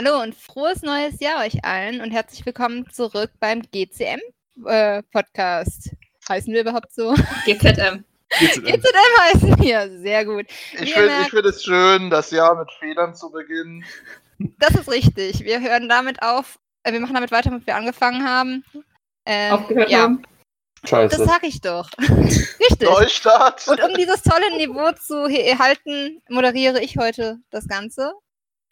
Hallo und frohes neues Jahr euch allen und herzlich willkommen zurück beim GCM-Podcast. Heißen wir überhaupt so? GZM. GZM. GZM heißen wir, sehr gut. Ich finde find es schön, das Jahr mit Fehlern zu beginnen. Das ist richtig. Wir hören damit auf, äh, wir machen damit weiter, womit wir angefangen haben. Ähm, Aufgehört ja. haben. Scheiße. Das sag ich doch. Richtig. Neustart. Und um dieses tolle Niveau zu erhalten, moderiere ich heute das Ganze.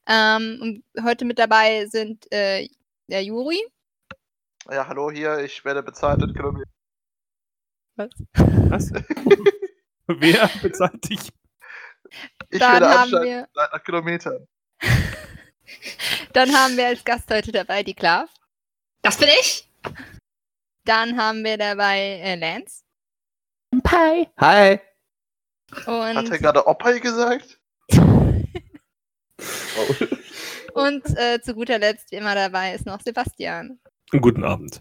Ähm, und heute mit dabei sind äh, der Juri. Ja, hallo hier, ich werde bezahlt in Kilometern. Was? Was? Wer bezahlt dich? Ich Dann werde haben wir... nach Kilometern. Dann haben wir als Gast heute dabei die Klav. Das bin ich. Dann haben wir dabei äh, Lance. Hi. Hi. Und Hat er gerade Opai gesagt? Und äh, zu guter Letzt, wie immer dabei, ist noch Sebastian. Guten Abend.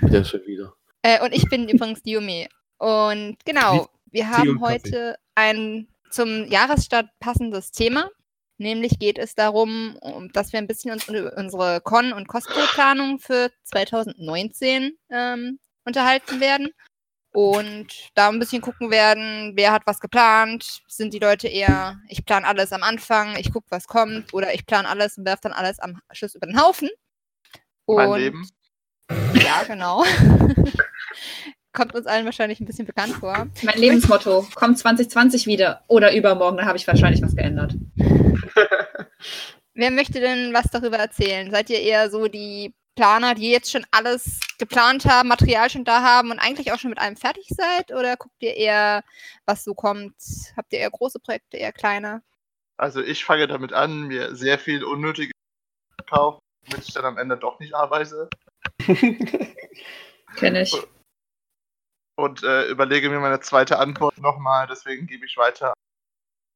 Der schon wieder. Äh, und ich bin übrigens Diome. Und genau, wir haben heute ein zum Jahresstart passendes Thema. Nämlich geht es darum, dass wir ein bisschen uns über unsere Con- und Cosplay-Planung für 2019 ähm, unterhalten werden und da ein bisschen gucken werden, wer hat was geplant. Sind die Leute eher, ich plane alles am Anfang, ich gucke, was kommt, oder ich plane alles und werfe dann alles am Schluss über den Haufen. Und, mein Leben. Ja, genau. kommt uns allen wahrscheinlich ein bisschen bekannt vor. Mein Lebensmotto, kommt 2020 wieder oder übermorgen, dann habe ich wahrscheinlich was geändert. Wer möchte denn was darüber erzählen? Seid ihr eher so die Planer, die jetzt schon alles geplant haben, Material schon da haben und eigentlich auch schon mit allem fertig seid? Oder guckt ihr eher, was so kommt? Habt ihr eher große Projekte, eher kleine? Also ich fange damit an, mir sehr viel unnötige zu kaufen, damit ich dann am Ende doch nicht arbeite. Kenne ich. Und äh, überlege mir meine zweite Antwort nochmal, deswegen gebe ich weiter.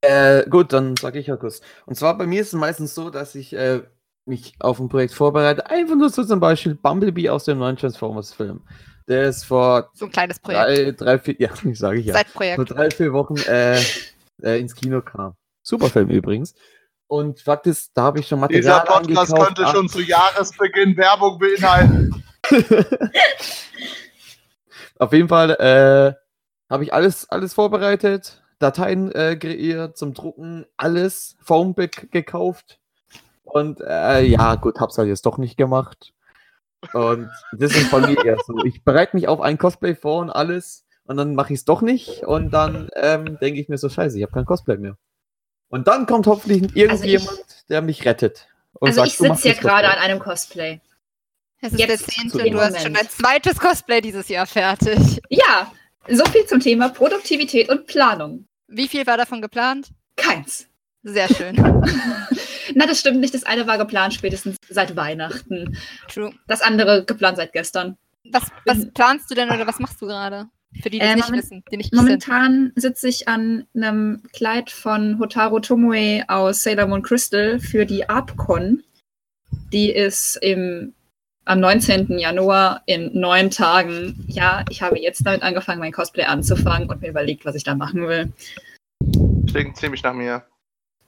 Äh, gut, dann sage ich ja kurz. Und zwar bei mir ist es meistens so, dass ich äh, mich auf ein Projekt vorbereite. Einfach nur so zum Beispiel Bumblebee aus dem neuen Transformers-Film. Der ist vor so ein kleines Projekt. Drei, drei vier, ja, sage ich ja. Zeitprojekt. Vor drei, vier Wochen äh, äh, ins Kino kam. Super Film übrigens. Und Fakt ist, da habe ich schon Material Dieser Podcast angekauft. könnte schon zu Jahresbeginn Werbung beinhalten. auf jeden Fall äh, habe ich alles, alles vorbereitet, Dateien äh, kreiert zum Drucken, alles, Foamback gekauft und äh, ja, gut, hab's halt jetzt doch nicht gemacht. Und das ist von mir eher so. Ich bereite mich auf ein Cosplay vor und alles und dann mache ich es doch nicht und dann ähm, denke ich mir so, scheiße, ich habe kein Cosplay mehr. Und dann kommt hoffentlich irgendjemand, also der mich rettet. also sagt, ich sitze ja gerade an einem Cosplay. Es ist Jetzt der zehnte und du hast schon dein zweites Cosplay dieses Jahr fertig. Ja, so viel zum Thema Produktivität und Planung. Wie viel war davon geplant? Keins. Sehr schön. Na, das stimmt nicht. Das eine war geplant spätestens seit Weihnachten. True. Das andere geplant seit gestern. Was, was planst du denn oder was machst du gerade? Für die, die äh, nicht wissen, die nicht Momentan sitze ich an einem Kleid von Hotaru Tomoe aus Sailor Moon Crystal für die ARPCon. Die ist im, am 19. Januar in neun Tagen. Ja, ich habe jetzt damit angefangen, mein Cosplay anzufangen und mir überlegt, was ich da machen will. Klingt ziemlich nach mir.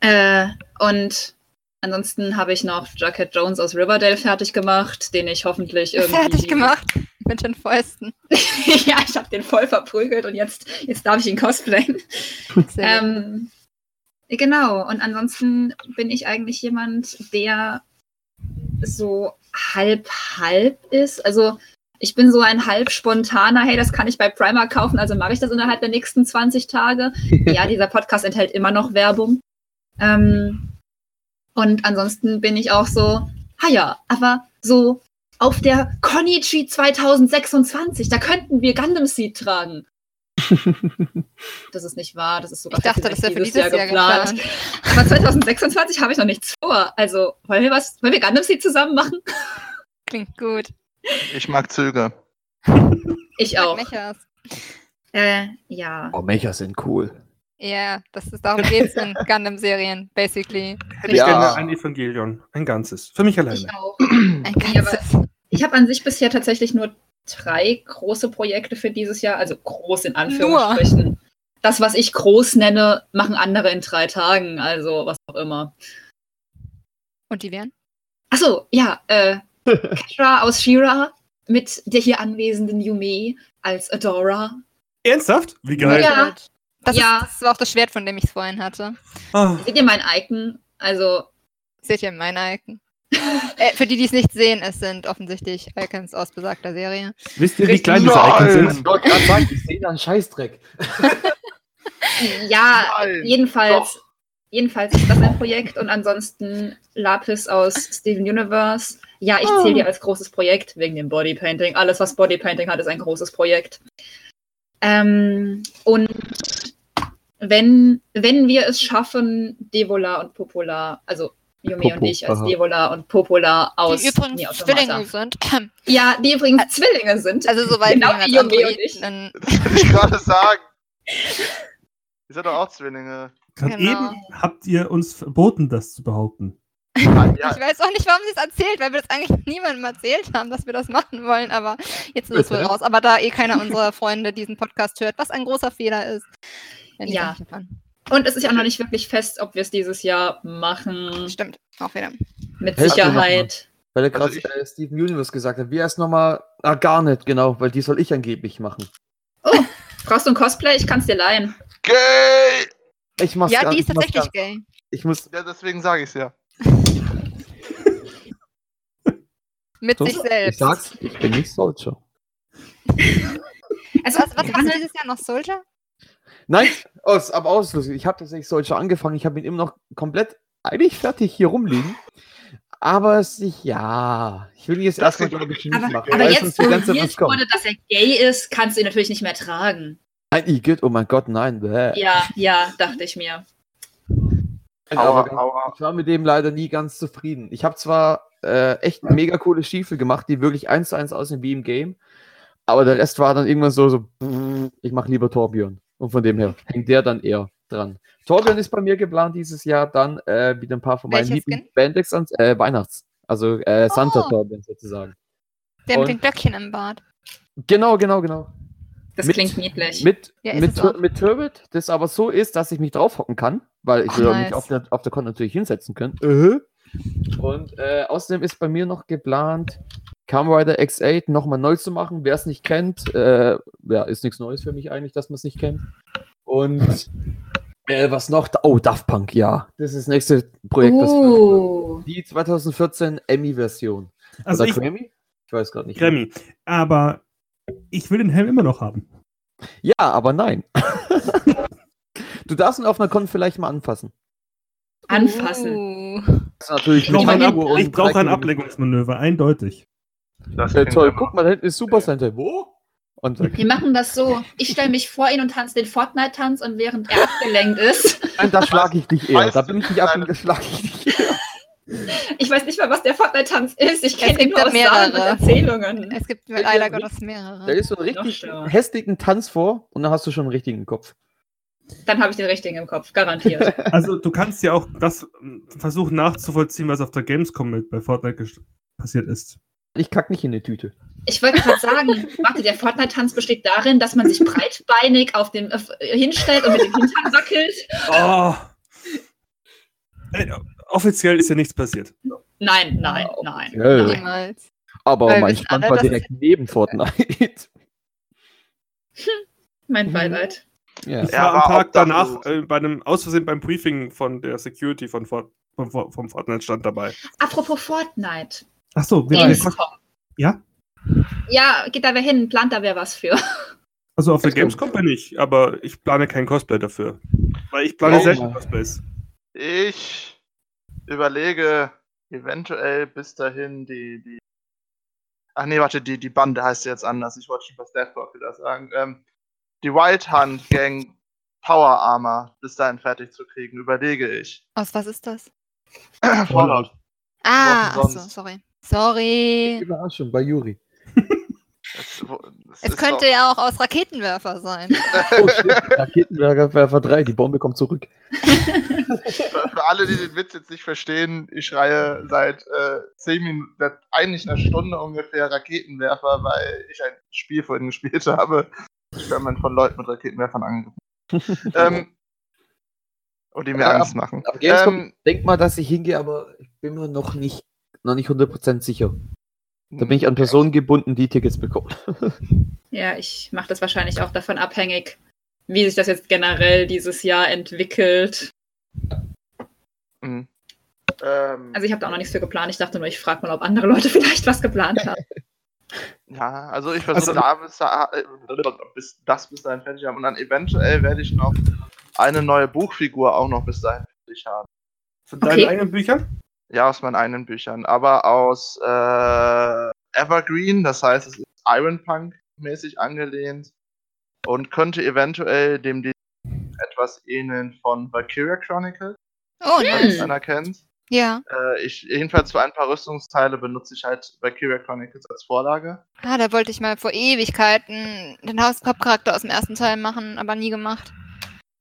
Äh, und ansonsten habe ich noch Jacket Jones aus Riverdale fertig gemacht, den ich hoffentlich irgendwie. Fertig gemacht? Mit den Fäusten. ja, ich habe den voll verprügelt und jetzt, jetzt darf ich ihn cosplayen. ähm, genau, und ansonsten bin ich eigentlich jemand, der so halb-halb ist. Also ich bin so ein halb spontaner, hey, das kann ich bei Primark kaufen, also mache ich das innerhalb der nächsten 20 Tage. ja, dieser Podcast enthält immer noch Werbung. Ähm, und ansonsten bin ich auch so, ha ja, aber so auf der Konichi 2026, da könnten wir Gundam Seed tragen. das ist nicht wahr, das ist sogar ich dachte, das wäre für dieses Jahr, Jahr geplant. geplant. Aber 2026 habe ich noch nichts vor. Also, wollen wir was, wollen wir Gundam Seed zusammen machen? Klingt gut. Ich mag Zöger. Ich auch. Mechas. Äh, ja. Oh, Mechas sind cool. Ja, das ist darum geht's in Gundam-Serien, basically. Hätte ich ja. gerne ein Evangelion, ein ganzes. Für mich alleine. Ich auch. ein ganzes. ich habe an sich bisher tatsächlich nur drei große Projekte für dieses Jahr, also groß in Anführungsstrichen. Nur. Das, was ich groß nenne, machen andere in drei Tagen, also was auch immer. Und die wären? Achso, ja, äh, Katra aus Shira mit der hier anwesenden Yume als Adora. Ernsthaft? Wie geil. Ja. Das, Ja. Ist, das war auch das Schwert, von dem ich es vorhin hatte. Ah, Seht ihr mein Icon? Also, Seht ihr meine Icon? äh, für die, die es nicht sehen, es sind offensichtlich Icons aus besagter Serie. wisst ihr, wie klein diese. Icons Ich sind? wollte gerade sagen, ich sehe da einen Scheißdreck. ja, Nein, jedenfalls, doch. jedenfalls ist das ein Projekt und ansonsten Lapis aus Steven Universe. Ja, ich zähle die als großes Projekt wegen dem Bodypainting. Alles, was Bodypainting hat, ist ein großes Projekt. Ähm, und wenn, wenn wir es schaffen, Devola und Popola, also Yume Popo, und ich als aha. Devola und Popola aus die übrigens Nier Automata. Zwillinge sind. Ja, die übrigens Zwillinge sind. Also soweit Genau wir wie Yume und ich. Das wollte ich gerade sagen. Ihr seid doch auch Zwillinge. Gerade Genau. eben habt ihr uns verboten, das zu behaupten. Ah, ja, Ich weiß auch nicht, warum sie es erzählt, weil wir das eigentlich niemandem erzählt haben, dass wir das machen wollen, aber jetzt ist es wohl raus. Aber da eh keiner unserer Freunde diesen Podcast hört, was ein großer Fehler ist. Wenn die Ja. hören. Und es ist ja auch noch nicht wirklich fest, ob wir es dieses Jahr machen. Stimmt, auch wieder. Mit Hälfte Sicherheit. Weil er gerade Also ich- äh, Steven Universe gesagt hat. Wie erst nochmal. Ah, gar nicht, genau, weil die soll ich angeblich machen. Brauchst du ein Cosplay? Ich kann es dir leihen. gay! Ich mach's Ja, gar- die ist ich tatsächlich gar- gay. Ich muss. Ja, deswegen sage ich es ja. Mit So, sich Ich selbst. sag's, ich bin nicht Soldier. Also, Was, was hast du dieses Jahr noch Soldier? Nein, aus, aber ausschließlich. Ich habe tatsächlich Soldier angefangen. Ich habe ihn immer noch komplett eigentlich fertig hier rumliegen. Aber es ja, ich will ihn jetzt Das erstmal, glaube ich, nicht aber, machen. aber jetzt, wo kommt. wurde, dass er gay ist, kannst du ihn natürlich nicht mehr tragen. Nein, Igitt, oh mein Gott, nein. Bäh. Ja, ja, dachte ich mir. Aua, aber aua. ich war mit dem leider nie ganz zufrieden. Ich habe zwar äh, echt mega coole Stiefel gemacht, die wirklich eins zu eins aussehen wie im Game, aber der Rest war dann irgendwann so, so ich mache lieber Torbjörn. Und von dem her hängt der dann eher dran. Torbjörn ist bei mir geplant dieses Jahr dann äh, wieder ein paar von meinen Welches lieben Bandex an äh, Weihnachts. Also äh, Santa Oh. Torbjörn sozusagen. Der mit den Glöckchen im Bart. Genau, genau, genau. Das Mit- klingt niedlich. Mit, Ja, mit, mit Turret, das aber so ist, dass ich mich draufhocken kann, weil ich Ach, will nice. mich auf der, auf der Con natürlich hinsetzen können. Äh. Und äh, außerdem ist bei mir noch geplant, Kamen Rider X8 nochmal neu zu machen. Wer es nicht kennt, äh, ja, ist nichts Neues für mich eigentlich, dass man es nicht kennt. Und äh, was noch? Oh, Daft Punk, ja. Das ist das nächste Projekt. das Uh, die 2014 Emmy-Version. Also Oder ich, Grammy? Ich weiß gerade nicht. Grammy. Aber ich will den Helm immer noch haben. Ja, aber nein. du darfst ihn auf einer Con vielleicht mal anfassen. anfassen. Das ist natürlich Ich brauche ein, Ab ein. Ablenkungsmanöver, eindeutig. Das Äh, klingt toll, guck mal, da hinten ist Super Center. Wo? Und äh, Wir machen das so. Ich stelle mich vor ihn und tanze den Fortnite-Tanz und während er abgelenkt ist, nein, da schlage ich dich eher. Weißt Da bin ich nicht ab, kleine- da schlage ich dich eher. ich weiß nicht mal, was der Fortnite-Tanz ist. Ich kenne gibt nur da aus mehrere. Erzählungen. Es gibt mit Ja, ja, Gottes Da mehrere. ist so ein Doch richtig hässlichen Tanz vor und dann hast du schon einen richtigen Kopf. Dann habe ich den richtigen im Kopf, garantiert. Also du kannst ja auch das ähm, versuchen nachzuvollziehen, was auf der Gamescom mit bei Fortnite passiert ist. Ich kack nicht in eine Tüte. Ich wollte gerade sagen, warte, der Fortnite-Tanz besteht darin, dass man sich breitbeinig auf dem, äh, hinstellt und mit dem Hintern wackelt. Oh. Offiziell ist ja nichts passiert. Nein, nein, nein. Ja, nein. Niemals. Aber Weil mein Stand war direkt neben Fortnite. Mein Beileid. ja. Er war am Tag danach äh, bei einem, aus Versehen beim Briefing von der Security von Fort, vom, vom Fortnite-Stand dabei. Apropos Fortnite. Achso, wir Gamescom. Ja? Ja, geht da wer hin? Plant da wer was für? Also auf der Gamescom. Bin ich, aber ich plane kein Cosplay dafür. Weil ich plane Oh. selten Cosplays. Ich überlege eventuell bis dahin die, die. Ach nee, warte, die, die Bande heißt jetzt anders. Ich wollte schon was Deathblock wieder sagen. Ähm, die Wild Hunt Gang Power Armor bis dahin fertig zu kriegen, überlege ich. Aus was ist das? Fallout. Ah, achso, sorry. Sorry. Überraschung bei Juri. Das, das Es könnte doch- ja auch aus Raketenwerfer sein. Oh. Raketenwerfer 3, die Bombe kommt zurück. Für, für alle, die den Witz jetzt nicht verstehen, ich schreie seit äh, zehn Minuten, seit eigentlich einer Stunde ungefähr Raketenwerfer, weil ich ein Spiel vorhin gespielt habe. Ich werde von Leuten mit Raketenwerfern angegriffen. ähm, und die mir Ja, Angst machen. Auf Gamescom Ähm, denk mal, dass ich hingehe, aber ich bin mir noch nicht noch nicht 100% sicher. Da bin ich an Personen gebunden, die Tickets bekommen. Ja, ich mache das wahrscheinlich auch davon abhängig, wie sich das jetzt generell dieses Jahr entwickelt. Mhm. Ähm, Also ich habe da auch noch nichts für geplant. Ich dachte nur, ich frage mal, ob andere Leute vielleicht was geplant haben. ja, also ich versuche Also- da bis, da, äh, bis das bis dahin fertig haben. Und dann eventuell werde ich noch eine neue Buchfigur auch noch bis dahin fertig haben. Von deinen Okay. eigenen Büchern? Ja, aus meinen eigenen Büchern. Aber aus äh, Evergreen, das heißt, es ist Iron Punk-mäßig angelehnt und könnte eventuell dem Design etwas ähneln von Valkyria Chronicles, Oh, nice. Hm. einer kennt. Ja. Äh, ich, jedenfalls für ein paar Rüstungsteile benutze ich halt Valkyria Chronicles als Vorlage. Ah, da wollte ich mal vor Ewigkeiten den Hauptcharakter aus dem ersten Teil machen, aber nie gemacht.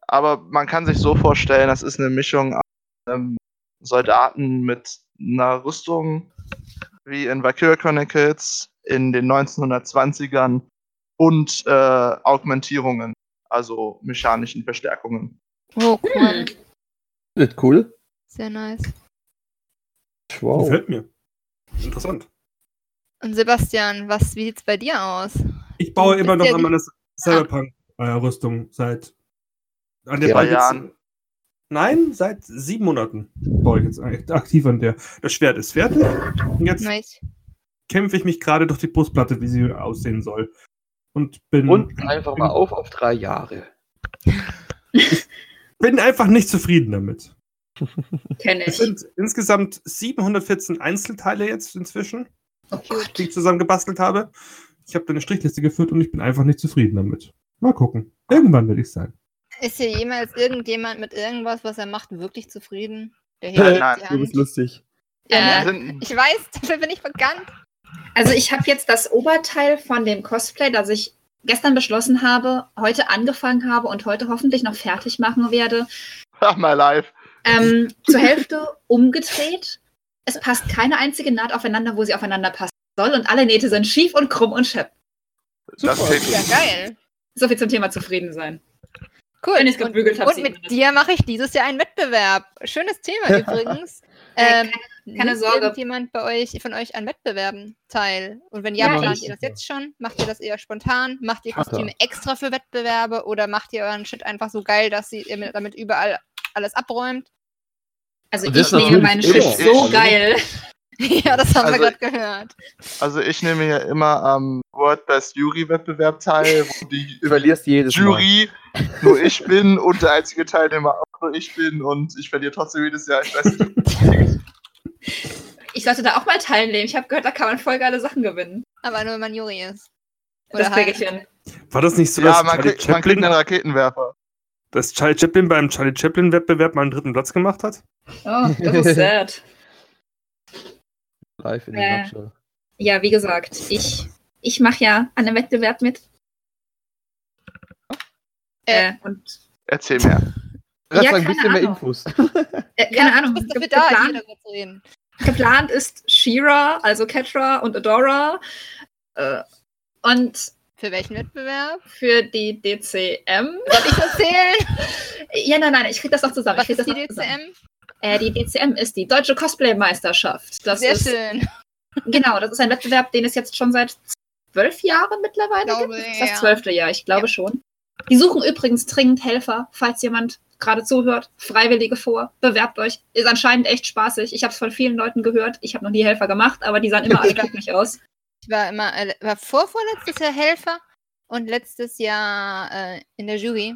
Aber man kann sich so vorstellen, das ist eine Mischung aus ähm, Soldaten mit einer Rüstung wie in Valkyria Chronicles in den 1920ern und äh, Augmentierungen, also mechanischen Verstärkungen. Oh, cool. Hm. Cool? Sehr nice. Wow. Gefällt mir. Interessant. Und Sebastian, was, wie sieht's bei dir aus? Ich baue Du immer noch an meiner Cyberpunk-Rüstung seit. An der Ja. ich Jahren. Nein, seit sieben Monaten baue ich jetzt aktiv an der. Das Schwert ist fertig. Und jetzt Nice. kämpfe ich mich gerade durch die Brustplatte, wie sie aussehen soll. Und bin, Und einfach mal auf auf drei Jahre. bin einfach nicht zufrieden damit. Kenne Es ich. sind insgesamt 714 Einzelteile jetzt inzwischen, Oh die ich zusammen gebastelt habe. Ich habe da eine Strichliste geführt und ich bin einfach nicht zufrieden damit. Mal gucken. Irgendwann werde ich sein. Ist hier jemals irgendjemand mit irgendwas, was er macht, wirklich zufrieden? Der Nein, hebt nein, die Du bist Hand. lustig. Ja, Wir ne? sind, Ich weiß, dafür bin ich bekannt. Also ich habe jetzt das Oberteil von dem Cosplay, das ich gestern beschlossen habe, heute angefangen habe und heute hoffentlich noch fertig machen werde, my life. ähm, zur Hälfte umgedreht. Es passt keine einzige Naht aufeinander, wo sie aufeinander passen soll und alle Nähte sind schief und krumm und schepp. Das Super. klingt Ja, geil. So viel zum Thema zufrieden sein. Cool. Wenn ich's gebügelt und, hab, und mit dir mache ich dieses Jahr einen Wettbewerb. Schönes Thema übrigens. Äh, ähm, keine nimmt Sorge. irgendjemand bei euch, von euch an Wettbewerben teil? Und wenn ja, Ja, plant ich. ihr das jetzt schon? Macht ihr das eher spontan? Macht ihr. Kostüme extra für Wettbewerbe oder macht ihr euren Shit einfach so geil, dass ihr mit- damit überall alles abräumt? Also ich nehme meinen. Shit so Ich- geil. ja, das haben Also- wir gerade gehört. Also ich nehme ja immer am World Best Jury Wettbewerb teil, wo die Du verlierst jedes Mal. Jury nur ich bin und der einzige Teilnehmer auch nur ich bin und ich verliere trotzdem jedes Jahr. Ich weiß nicht. Ich sollte da auch mal teilnehmen. Ich habe gehört, da kann man voll geile Sachen gewinnen. Aber nur wenn man Juri ist. Das Oder kriege ich halt- hin. War das nicht so, ja, dass man Charlie kriegt, man kriegt einen Raketenwerfer. dass Charlie Chaplin beim Charlie Chaplin-Wettbewerb mal einen dritten Platz gemacht hat? Oh, das ist sad. Live in Äh. der Nutshell. Ja, wie gesagt, ich, ich mache ja an einem Wettbewerb mit. Äh, Äh, und Erzähl mir. Lass ja, ein keine bisschen mehr Ahnung. Infos. äh, keine ja, Ahnung. Du bist dafür da, geplant, zu reden. geplant ist Shira, also Ketra und Adora. Äh, und Für welchen Wettbewerb? für die DCM. Soll ich erzählen? Ja, nein, nein, ich krieg das noch zusammen. Was ich krieg ist das die noch zusammen. Äh, die DCM ist die Deutsche Cosplay-Meisterschaft. Sehr ist, schön. Genau, das ist ein Wettbewerb, den es jetzt schon seit zwölf Jahren mittlerweile Glaube, gibt. Das ist das ja. zwölfte Jahr, ich glaube Ja. schon. Die suchen übrigens dringend Helfer, falls jemand gerade zuhört. Freiwillige vor, bewerbt euch. Ist anscheinend echt spaßig. Ich habe es von vielen Leuten gehört. Ich habe noch nie Helfer gemacht, aber die sahen immer alle aus. Ich war immer, äh, war vorvorletztes Jahr Helfer und letztes Jahr äh, in der Jury.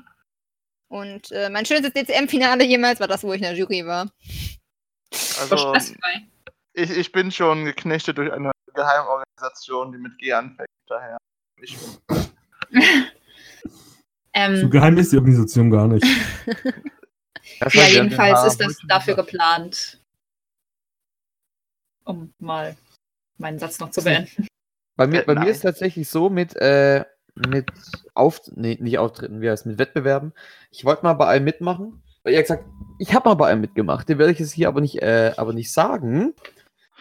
Und äh, mein schönstes DCM-Finale jemals war das, wo ich in der Jury war. Also, ich, ich bin schon geknechtet durch eine Geheimorganisation, die mit G anfängt. Daher. Ich, So Ähm, geheim ist die Organisation gar nicht. Ja, jedenfalls ist das dafür geplant. Um mal meinen Satz noch zu beenden. Bei mir, Äh, bei mir ist tatsächlich so mit, äh, mit Auf nee, nicht Auftritten, wie heißt mit Wettbewerben. Ich wollte mal bei einem mitmachen. Weil ihr gesagt, ich habe mal bei einem mitgemacht. Den werde ich jetzt hier aber nicht, äh, aber nicht sagen.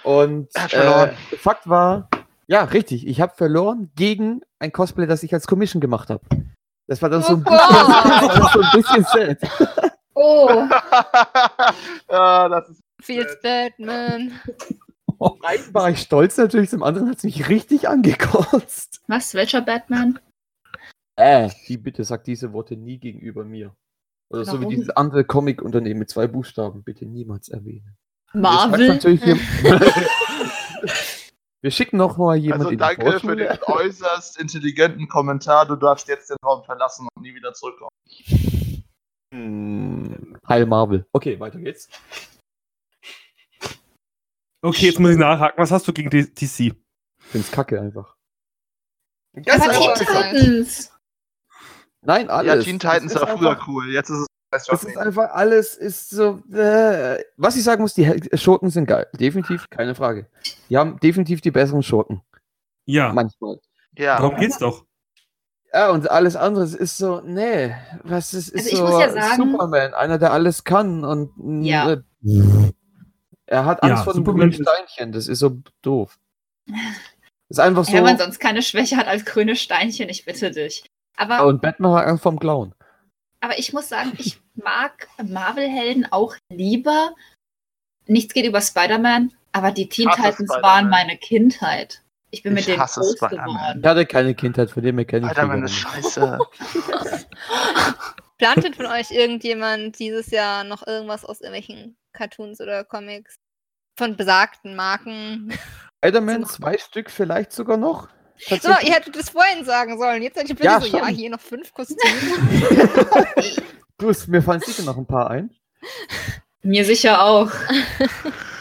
Und. Äh, Fakt war, ja, richtig, ich habe verloren gegen ein Cosplay, das ich als Commission gemacht habe. Das war dann so ein Oh bisschen, so ein bisschen sad. Oh, ja, das ist Feels Batman. Einen war ich stolz natürlich, zum anderen hat es mich richtig angekotzt. Was? Welcher Batman? Äh, wie bitte, sag diese Worte nie gegenüber mir. Oder so wie Warum? dieses andere Comic-Unternehmen mit zwei Buchstaben, bitte niemals erwähnen. Marvel? sagt natürlich hier- Wir schicken noch mal jemand Also in die danke für den äußerst intelligenten Kommentar. Du darfst jetzt den Raum verlassen und nie wieder zurückkommen. Hm, Heil Marvel. Okay, weiter geht's. Okay, jetzt muss ich nachhaken. Was hast du gegen DC? Ich find's kacke einfach. Das Aber Teen. Titans! Nein, Ja, alles. Teen Titans war früher einfach- cool. Jetzt ist es Es ist einfach alles, ist so. Äh, was ich sagen muss, die Schurken sind geil. Definitiv, keine Frage. Die haben definitiv die besseren Schurken. Ja, Manchmal. ja. darum geht's doch. Ja, und alles andere ist so, nee, was ist, ist Also ich so muss ja sagen- Superman, einer, der alles kann und Ja. äh, er hat Angst Ja, vor dem grünen ist- Steinchen, das ist so doof. ist einfach so, Wenn man sonst keine Schwäche hat als grüne Steinchen, ich bitte dich. Aber, und Batman hat Angst vorm Clown. aber ich muss sagen, ich mag Marvel-Helden auch lieber. Nichts geht über Spider-Man, aber die Teen Titans Spider-Man. waren meine Kindheit. Ich bin mit Ich denen hasse groß Spider-Man. geworden. Ich hatte keine Kindheit, von dem her kenne ich gar nicht. Scheiße. Plant denn von euch irgendjemand dieses Jahr noch irgendwas aus irgendwelchen Cartoons oder Comics? Von besagten Marken? Spider-Man, zwei Stück vielleicht sogar noch. So, ihr hättet das vorhin sagen sollen. Jetzt seid ihr Ja, plötzlich so, ja, schon. hier noch fünf Kostüme. Du, mir fallen sicher noch ein paar ein. Mir sicher auch.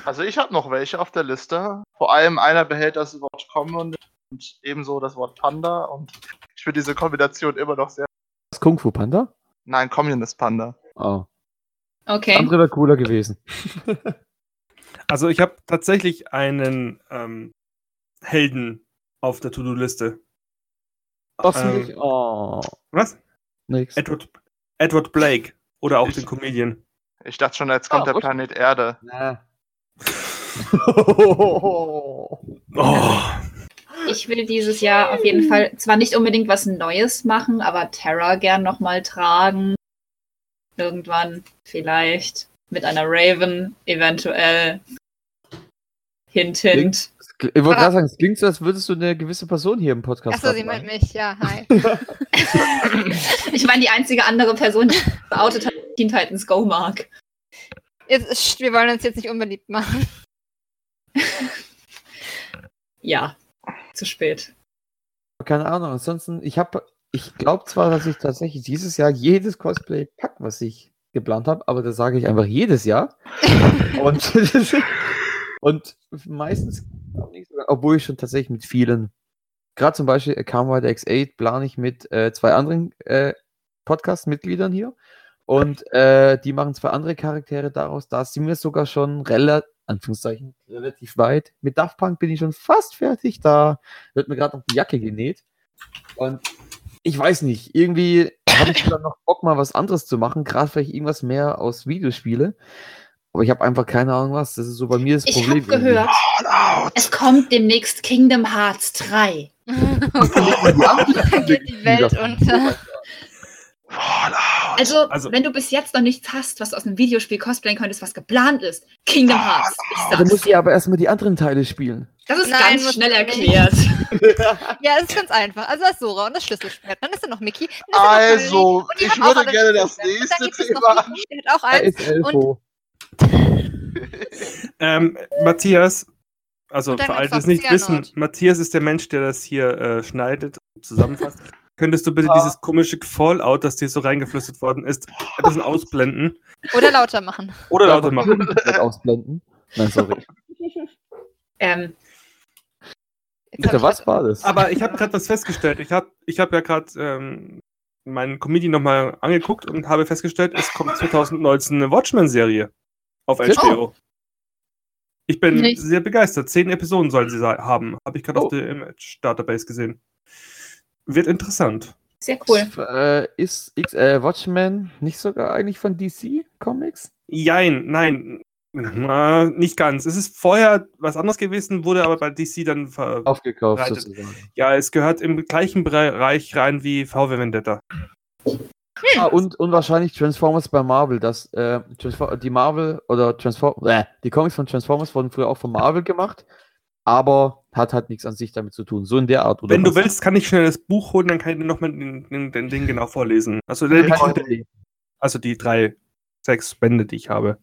Also ich habe noch welche auf der Liste. Vor allem einer behält das Wort Common und ebenso das Wort Panda. Und ich finde diese Kombination immer noch sehr. Das Kung Fu Panda? Nein, Communist Panda. Oh. Okay. Andere wäre cooler gewesen. Also ich habe tatsächlich einen ähm, Helden auf der To-Do-Liste. Was Ähm, nicht? Oh. Was? Nix. Edward, Edward Blake oder auch den Comedian. Ich dachte schon, jetzt kommt Ah, der gut. Planet Erde. Na. Oh. Ich will dieses Jahr auf jeden Fall zwar nicht unbedingt was Neues machen, aber Terra gern nochmal tragen. Irgendwann vielleicht mit einer Raven, eventuell. Hint, hint. Ich wollte gerade sagen, es klingt so, als würdest du eine gewisse Person hier im Podcast Achso, sie meint mich. Ja, hi. Ich meine, die einzige andere Person, die geoutet hat, Teen Titans Go mag. Jetzt, wir wollen uns jetzt nicht unbeliebt machen. Ja, zu spät. Keine Ahnung, ansonsten, ich habe, ich glaube zwar, dass ich tatsächlich dieses Jahr jedes Cosplay pack, was ich geplant habe, aber das sage ich einfach jedes Jahr. und, und meistens obwohl ich schon tatsächlich mit vielen, gerade zum Beispiel Kamen X8 plane ich mit äh, zwei anderen äh, Podcast-Mitgliedern hier. Und äh, die machen zwei andere Charaktere daraus. Da sind wir sogar schon relativ, Anführungszeichen, relativ weit. Mit Daft Punk bin ich schon fast fertig. Da wird mir gerade noch die Jacke genäht. Und ich weiß nicht, irgendwie habe ich dann noch Bock, mal was anderes zu machen. Gerade vielleicht irgendwas mehr aus Videospiele. Aber ich habe einfach keine Ahnung was. Das ist so bei mir das Ich Problem. habe gehört, es kommt demnächst Kingdom Hearts 3. Da geht die Welt unter. Fallout! Also, Also- wenn du bis jetzt noch nichts hast, was du aus einem Videospiel cosplayen könntest, was geplant ist, Kingdom Hearts. Ich Da sag's. muss ich aber erstmal die anderen Teile spielen. Das ist Nein, ganz musst schnell du erklärt. Ja, es ist ganz einfach. Also das Sora und das Schlüsselschwert. Dann ist da noch Mickey. dann ist da noch Also, ich würde gerne das nächste dann Thema. Mickey, hat auch Da eins. ist Elfo. Ähm, Matthias, also dann für alle, die es nicht wissen. Matthias ist der Mensch, der das hier äh, schneidet und zusammenfasst. Könntest du bitte Ja. dieses komische Fallout, das dir so reingeflüstert worden ist, ein bisschen ausblenden? Oder lauter machen. Oder lauter machen? Ausblenden. Nein, sorry. Ähm, Bitte, ich was war das? Aber ich habe gerade was festgestellt. Ich habe ich hab ja gerade ähm, meinen Comedian nochmal angeguckt und habe festgestellt, es kommt 2019 eine Watchmen-Serie auf HBO. Ich bin Nicht. sehr begeistert. Zehn Episoden soll sie haben. Habe ich gerade Oh. auf der Image-Database gesehen. Wird interessant. sehr cool. Äh, ist X, äh, Watchmen nicht sogar eigentlich von DC Comics? Jein, nein. Na, nicht ganz. Es ist vorher was anderes gewesen, wurde aber bei DC dann ver Aufgekauft sozusagen. Ja, es gehört im gleichen Bereich rein wie VW Vendetta. Ah, und, und wahrscheinlich Transformers bei Marvel. Das, äh, die Marvel oder Transform äh, die Comics von Transformers wurden früher auch von Marvel gemacht, aber hat halt nichts an sich damit zu tun. So in der Art. Oder Wenn was? du willst, kann ich schnell das Buch holen, dann kann ich dir nochmal den, den, den Ding genau vorlesen. Also, die, also die drei, sechs Bände, die ich habe.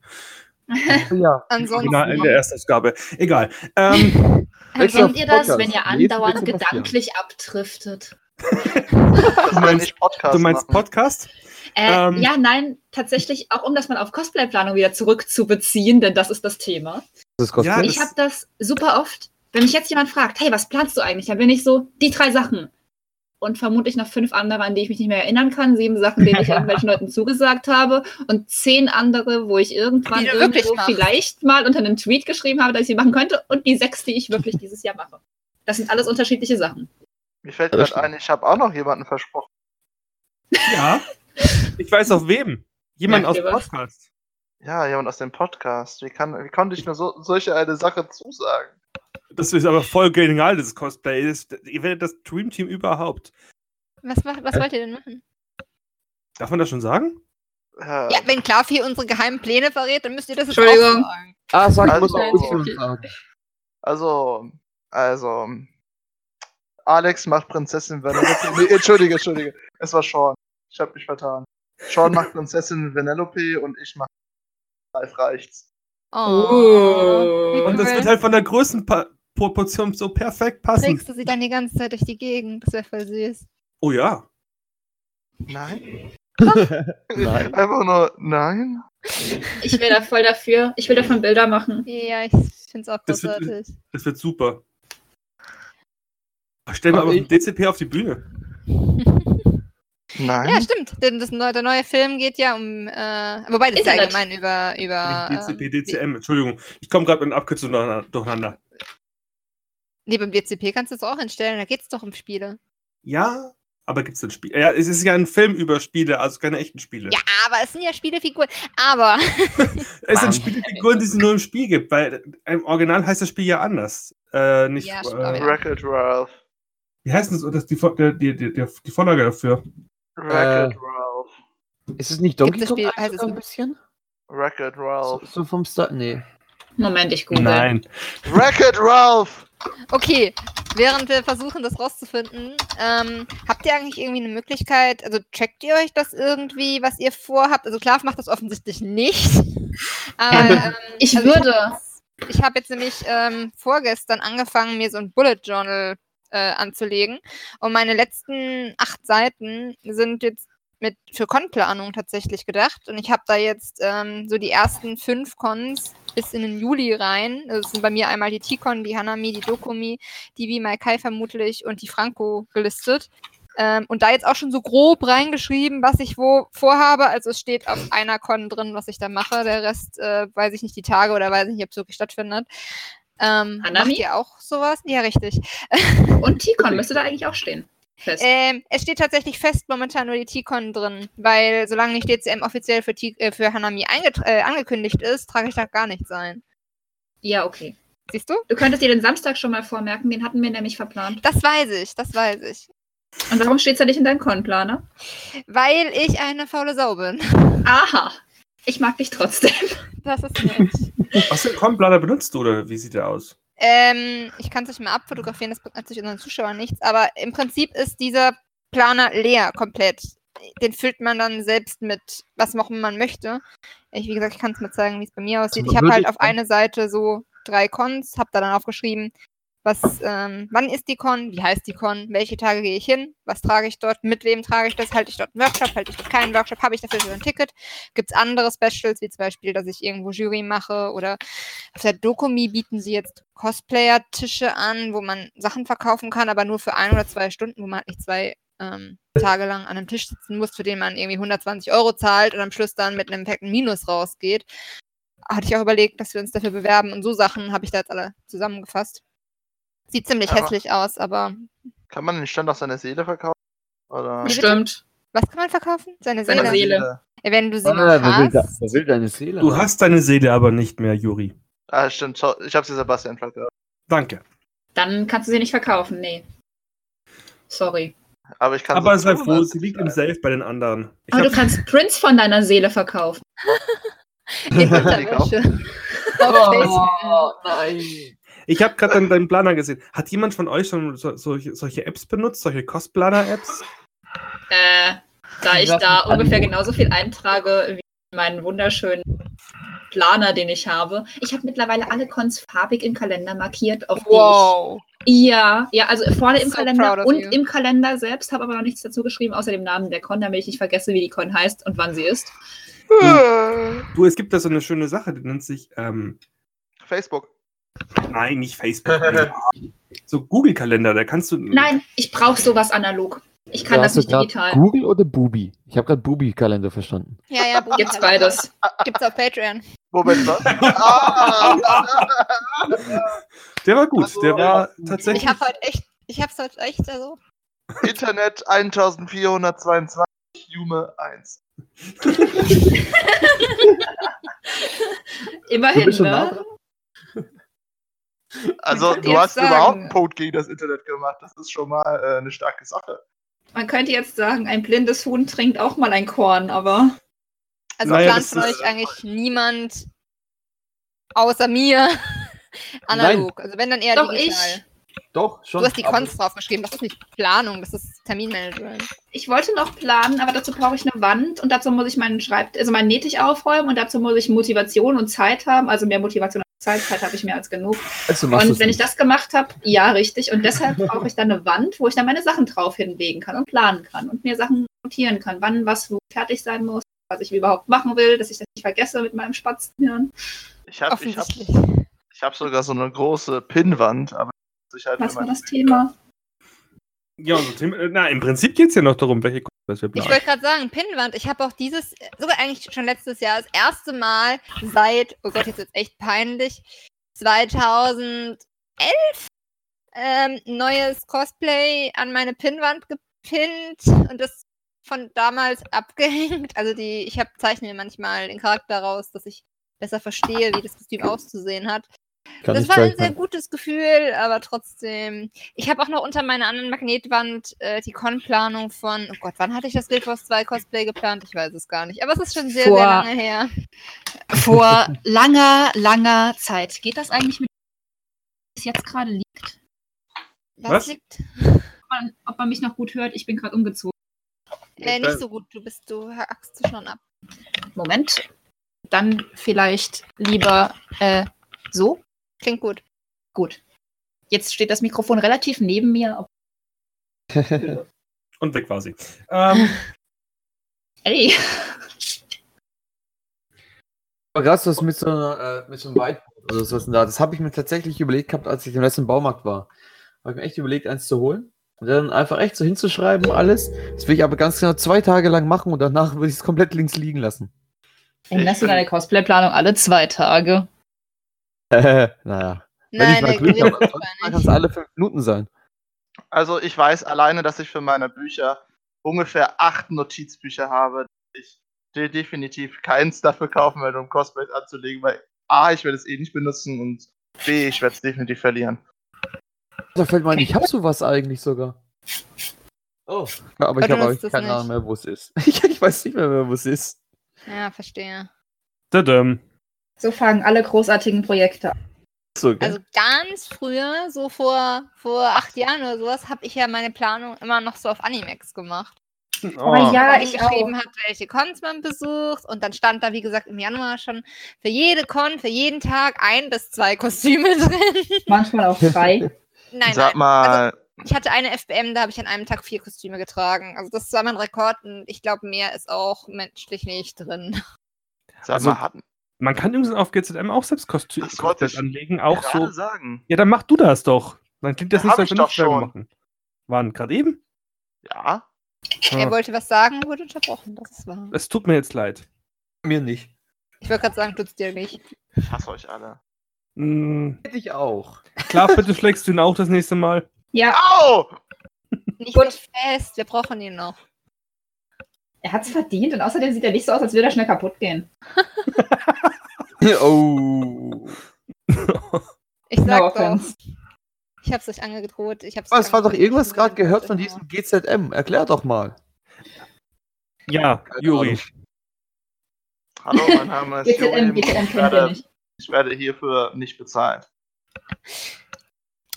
ja. Ansonsten. Genau, in der Erstausgabe. Egal. Ähm, Kennt ihr das, wenn ihr andauernd gedanklich abdriftet? du meinst Podcast? Du meinst Podcast? Äh, ähm, ja, nein, tatsächlich auch um das mal auf Cosplayplanung wieder zurückzubeziehen, denn das ist das Thema. Das ja, ich habe das super oft, wenn mich jetzt jemand fragt, hey, was planst du eigentlich? Dann bin ich so, die drei Sachen. Und vermutlich noch fünf andere, an die ich mich nicht mehr erinnern kann. Sieben Sachen, denen ich irgendwelchen Leuten zugesagt habe. Und zehn andere, wo ich irgendwann irgendwo vielleicht mal unter einem Tweet geschrieben habe, dass ich sie machen könnte. Und die sechs, die ich wirklich dieses Jahr mache. Das sind alles unterschiedliche Sachen. Mir fällt gerade ein, ich habe auch noch jemanden versprochen. Ja. Ich weiß auf wem. Jemand ja, aus dem Podcast. Ja, jemand aus dem Podcast. Wie, kann, wie konnte ich nur so, solche eine Sache zusagen? Das ist aber voll genial, das Cosplay. Das, ihr werdet das Dream Team überhaupt. Was, was wollt ihr denn machen? Darf man das schon sagen? Ja, ja wenn Klavi unsere geheimen Pläne verrät, dann müsst ihr das jetzt auch sagen. Ah, sag, also, muss auch okay. sagen. Also, also, Alex macht Prinzessin Vanellope. nee, entschuldige, entschuldige. Es war Sean. Ich habe mich vertan. Sean macht Prinzessin Vanellope und ich mache Live reicht's. Oh. Und das wird halt von der Größenproportion so perfekt passen. Trägst du sie dann die ganze Zeit durch die Gegend? Das wäre voll süß. Oh ja. Nein. nein. Einfach nur nein. Ich wäre da voll dafür. Ich will davon Bilder machen. Ja, ich finde es auch großartig. Das wird, das wird super. Stell mal aber den DCP auf die Bühne. Nein. Ja, stimmt. Denn das, der neue Film geht ja um. Äh, wobei das ist ja allgemein über. über DCP, ähm, DCM, Entschuldigung. Ich komme gerade mit einer Abkürzung durcheinander. Nee, beim DCP kannst du es auch entstellen. Da geht es doch um Spiele. Ja, aber gibt es ein Spiel? Ja, es ist ja ein Film über Spiele, also keine echten Spiele. Ja, aber es sind ja Spielefiguren. Aber. es sind Spielefiguren, die es nur im Spiel gibt, weil im Original heißt das Spiel ja anders. Äh, nicht ja, äh, Wreck-It Ralph. Wie heißt das, das die, die, die, die Vorlage dafür? Äh, Ralph. Ist es nicht Donkey Kong heißt es ein bisschen? Wreck-It Ralph. So, so, vom Start, nee. Moment, ich google. Nein. Wreck-It Ralph! Okay, während wir versuchen, das rauszufinden, ähm, habt ihr eigentlich irgendwie eine Möglichkeit, also checkt ihr euch das irgendwie, was ihr vorhabt? Also Klav macht das offensichtlich nicht. Aber, ähm, ich also würde. Ich habe jetzt nämlich ähm, vorgestern angefangen, mir so ein Bullet Journal äh, anzulegen. Und meine letzten acht Seiten sind jetzt mit für Con-Planung tatsächlich gedacht. Und ich habe da jetzt ähm, so die ersten fünf Cons bis in den Juli rein. Das sind bei mir einmal die T-Con, die Hanami, die Dokumi, die wie Maikai vermutlich und die Franco gelistet. Ähm, und da jetzt auch schon so grob reingeschrieben, was ich wo vorhabe. Also es steht auf einer Con drin, was ich da mache. Der Rest äh, weiß ich nicht die Tage oder weiß ich nicht, ob es wirklich stattfindet. Ähm, Hanami? Macht ihr auch sowas? Ja, richtig. Und T-Con müsste da eigentlich auch stehen. Fest. Ähm, es steht tatsächlich fest momentan nur die T-Con drin, weil solange nicht DCM offiziell für, T äh, für Hanami äh, angekündigt ist, trage ich da gar nichts ein. Ja, okay. Siehst du? Du könntest dir den Samstag schon mal vormerken, den hatten wir nämlich verplant. Das weiß ich, das weiß ich. Und warum steht es da nicht in deinem Con-Planer? Weil ich eine faule Sau bin. Aha. Ich mag dich trotzdem. Das ist nett. Was für einen Con-Planer benutzt du oder wie sieht der aus? Ähm, ich kann es euch mal abfotografieren, das bringt natürlich unseren Zuschauern nichts, aber im Prinzip ist dieser Planer leer komplett. Den füllt man dann selbst mit, was auch immer man möchte. Ich, wie gesagt, ich kann es mal zeigen, wie es bei mir aussieht. Ich habe halt auf eine Seite so drei Cons, habe da dann aufgeschrieben, was, ähm, wann ist die Con? Wie heißt die Con? Welche Tage gehe ich hin? Was trage ich dort? Mit wem trage ich das? Halte ich dort einen Workshop? Halte ich dort keinen Workshop? Habe ich dafür so ein Ticket? Gibt es andere Specials, wie zum Beispiel, dass ich irgendwo Jury mache? Oder auf der Dokumi bieten sie jetzt Cosplayer-Tische an, wo man Sachen verkaufen kann, aber nur für ein oder zwei Stunden, wo man halt nicht zwei ähm, Tage lang an einem Tisch sitzen muss, für den man irgendwie 120 Euro zahlt und am Schluss dann mit einem perfekten Minus rausgeht. Hatte ich auch überlegt, dass wir uns dafür bewerben und so Sachen habe ich da jetzt alle zusammengefasst. Sieht ziemlich aber hässlich aus, aber. Kann man den Stand auch seine Seele verkaufen? Oder? Stimmt. Was kann man verkaufen? Seine Seele. Seine Seele. Wenn du sie noch wer hast. Wer will deine Seele? Du hast deine Seele aber nicht mehr, Juri. Ah, stimmt. Ich habe sie Sebastian verkauft. Danke. Dann kannst du sie nicht verkaufen, nee. Sorry. Aber ich kann Aber sei froh, sie liegt im. Safe bei den anderen. Ich Aber du kannst Prince von deiner Seele verkaufen. In Unterwäsche. Oh, nein. Ich hab gerade deinen Planer gesehen. Hat jemand von euch schon so, solche, solche Apps benutzt? Solche Cosplaner-Apps? Äh, da ich da ungefähr genauso viel eintrage wie meinen wunderschönen Planer, den ich habe. Ich habe mittlerweile alle Cons farbig im Kalender markiert, auf Wow. die ich. Ja, ja, also vorne im So Kalender und you. im Kalender selbst, habe aber noch nichts dazu geschrieben, außer dem Namen der Con, damit ich nicht vergesse, wie die Con heißt und wann sie ist. Du, es gibt da so eine schöne Sache, die nennt sich, ähm, Facebook. Nein, nicht Facebook. so Google-Kalender, da kannst du. Nein, ich brauche sowas analog. Ich kann Da das nicht digital. Google oder Bubi? Ich habe gerade Bubi-Kalender verstanden. Ja, ja, Bubi Kalender. beides. Gibt's auf Patreon. Moment, was? ah! Der war gut, Also, der war Ich tatsächlich. habe heute echt, ich hab's heute echt also. Internet 1422, Jume 1. Immerhin, ne? Also, du hast sagen- überhaupt einen Code gegen das Internet gemacht. Das ist schon mal äh, eine starke Sache. Man könnte jetzt sagen, ein blindes Huhn trinkt auch mal ein Korn, aber Also Naja, plant von euch eigentlich niemand außer mir analog. Also wenn dann eher Doch, digital. Doch, schon. Du hast die Cons draufgeschrieben. Das ist nicht Planung, das ist Terminmanagement. ich wollte noch planen, aber dazu brauche ich eine Wand und dazu muss ich meinen Schreibt also meinen Nähtisch aufräumen und dazu muss ich Motivation und Zeit haben. Also mehr Motivation Zeit, Zeit habe ich mehr als genug. Also Und wenn ich das gemacht habe, ja, richtig. Und deshalb brauche ich dann eine Wand, wo ich dann meine Sachen drauf hinlegen kann und planen kann und mir Sachen notieren kann, wann was wo fertig sein muss, was ich überhaupt machen will, dass ich das nicht vergesse mit meinem Spatzenhirn. Ich habe ich hab, ich hab sogar so eine große Pinnwand, aber ich halt Was war das Thema? Ja, so Thema, äh, na, im Prinzip geht es ja noch darum, welche Ich wollte gerade sagen, Pinnwand, ich habe auch dieses, sogar eigentlich schon letztes Jahr, das erste Mal seit, oh Gott, jetzt ist echt peinlich, 2011 ähm, neues Cosplay an meine Pinnwand gepinnt und das von damals abgehängt. Also die, ich habe zeichne mir manchmal den Charakter raus, dass ich besser verstehe, wie das Kostüm auszusehen hat. Kann das war ein sehr gutes Gefühl, aber trotzdem. Ich habe auch noch unter meiner anderen Magnetwand äh, die Con-Planung von, oh Gott, wann hatte ich das Guild Wars 2 Cosplay geplant? Ich weiß es gar nicht. Aber es ist schon sehr, Vor- sehr lange her. Vor langer, langer Zeit. Geht das eigentlich mit es jetzt gerade liegt? Was, Was? liegt? Ob man, ob man mich noch gut hört? Ich bin gerade umgezogen. Äh, nicht so gut. Du bist, du hackst du schon ab. Moment. Dann vielleicht lieber äh, so. Klingt gut. Gut. Jetzt steht das Mikrofon relativ neben mir. Und weg war sie. Ähm, Ey. Aber gerade das mit so, einer, äh, mit so einem Whiteboard oder sowas da, das habe ich mir tatsächlich überlegt gehabt, als ich im letzten Baumarkt war. Habe ich mir echt überlegt, eins zu holen. Und dann einfach echt so hinzuschreiben, alles. Das will ich aber ganz genau zwei Tage lang machen und danach würde ich es komplett links liegen lassen. Änderst du deine Cosplay-Planung alle zwei Tage? Naja. Wenn ich Nein, mal Glück habe, kann es alle fünf Minuten sein. Also ich weiß alleine, dass ich für meine Bücher ungefähr acht Notizbücher habe. Ich de definitiv keins dafür kaufen werde, um Cosplays anzulegen, weil A, ich werde es eh nicht benutzen und B, ich werde es definitiv verlieren. Da fällt mir ein, ich habe sowas eigentlich sogar. Oh. Ja, aber ich habe es keine. Ahnung mehr, wo es ist. ich weiß nicht mehr, wo es ist. Ja, verstehe. tadam. So fangen alle großartigen Projekte an. So, gell? Also ganz früher, so vor, vor acht Jahren oder sowas, habe ich ja meine Planung immer noch so auf Animex gemacht. Oh, ja. man ich geschrieben hat, welche Cons man besucht. Und dann stand da, wie gesagt, im Januar schon für jede Con, für jeden Tag ein bis zwei Kostüme drin. Manchmal auch drei. Nein, Sag nein. mal, Ich hatte eine FBM, da habe ich an einem Tag vier Kostüme getragen. Also das war mein Rekord und ich glaube, mehr ist auch menschlich nicht drin. sag Also- mal, hatten Man kann übrigens auf GZM auch selbst Kostü Das wollte Cosplays ich anlegen, auch gerade so. sagen. Ja, dann mach du das doch. Dann klingt das Ja, nicht so, wenn ich schon. machen. Waren gerade eben? Ja, Er Ah, wollte was sagen, wurde unterbrochen. Das ist wahr. Es tut mir jetzt leid. mir nicht. Ich wollte gerade sagen, tut's dir nicht. ich hasse euch alle. Hm, Hätte ich auch. klar, bitte schlägst du ihn auch das nächste Mal. Ja, Au! Nicht fest, wir brauchen ihn noch. Er hat's verdient und außerdem sieht er nicht so aus, als würde er schnell kaputt gehen. oh. Ich sag No. Ich hab's euch angedroht. Ich hab's Aber es war doch irgendwas gerade gehört von diesem GZM. Erklär doch mal. Ja, Juri. Hallo, mein Name ist GZM, Juri. GZM Ich werde, ich werde hierfür nicht bezahlt.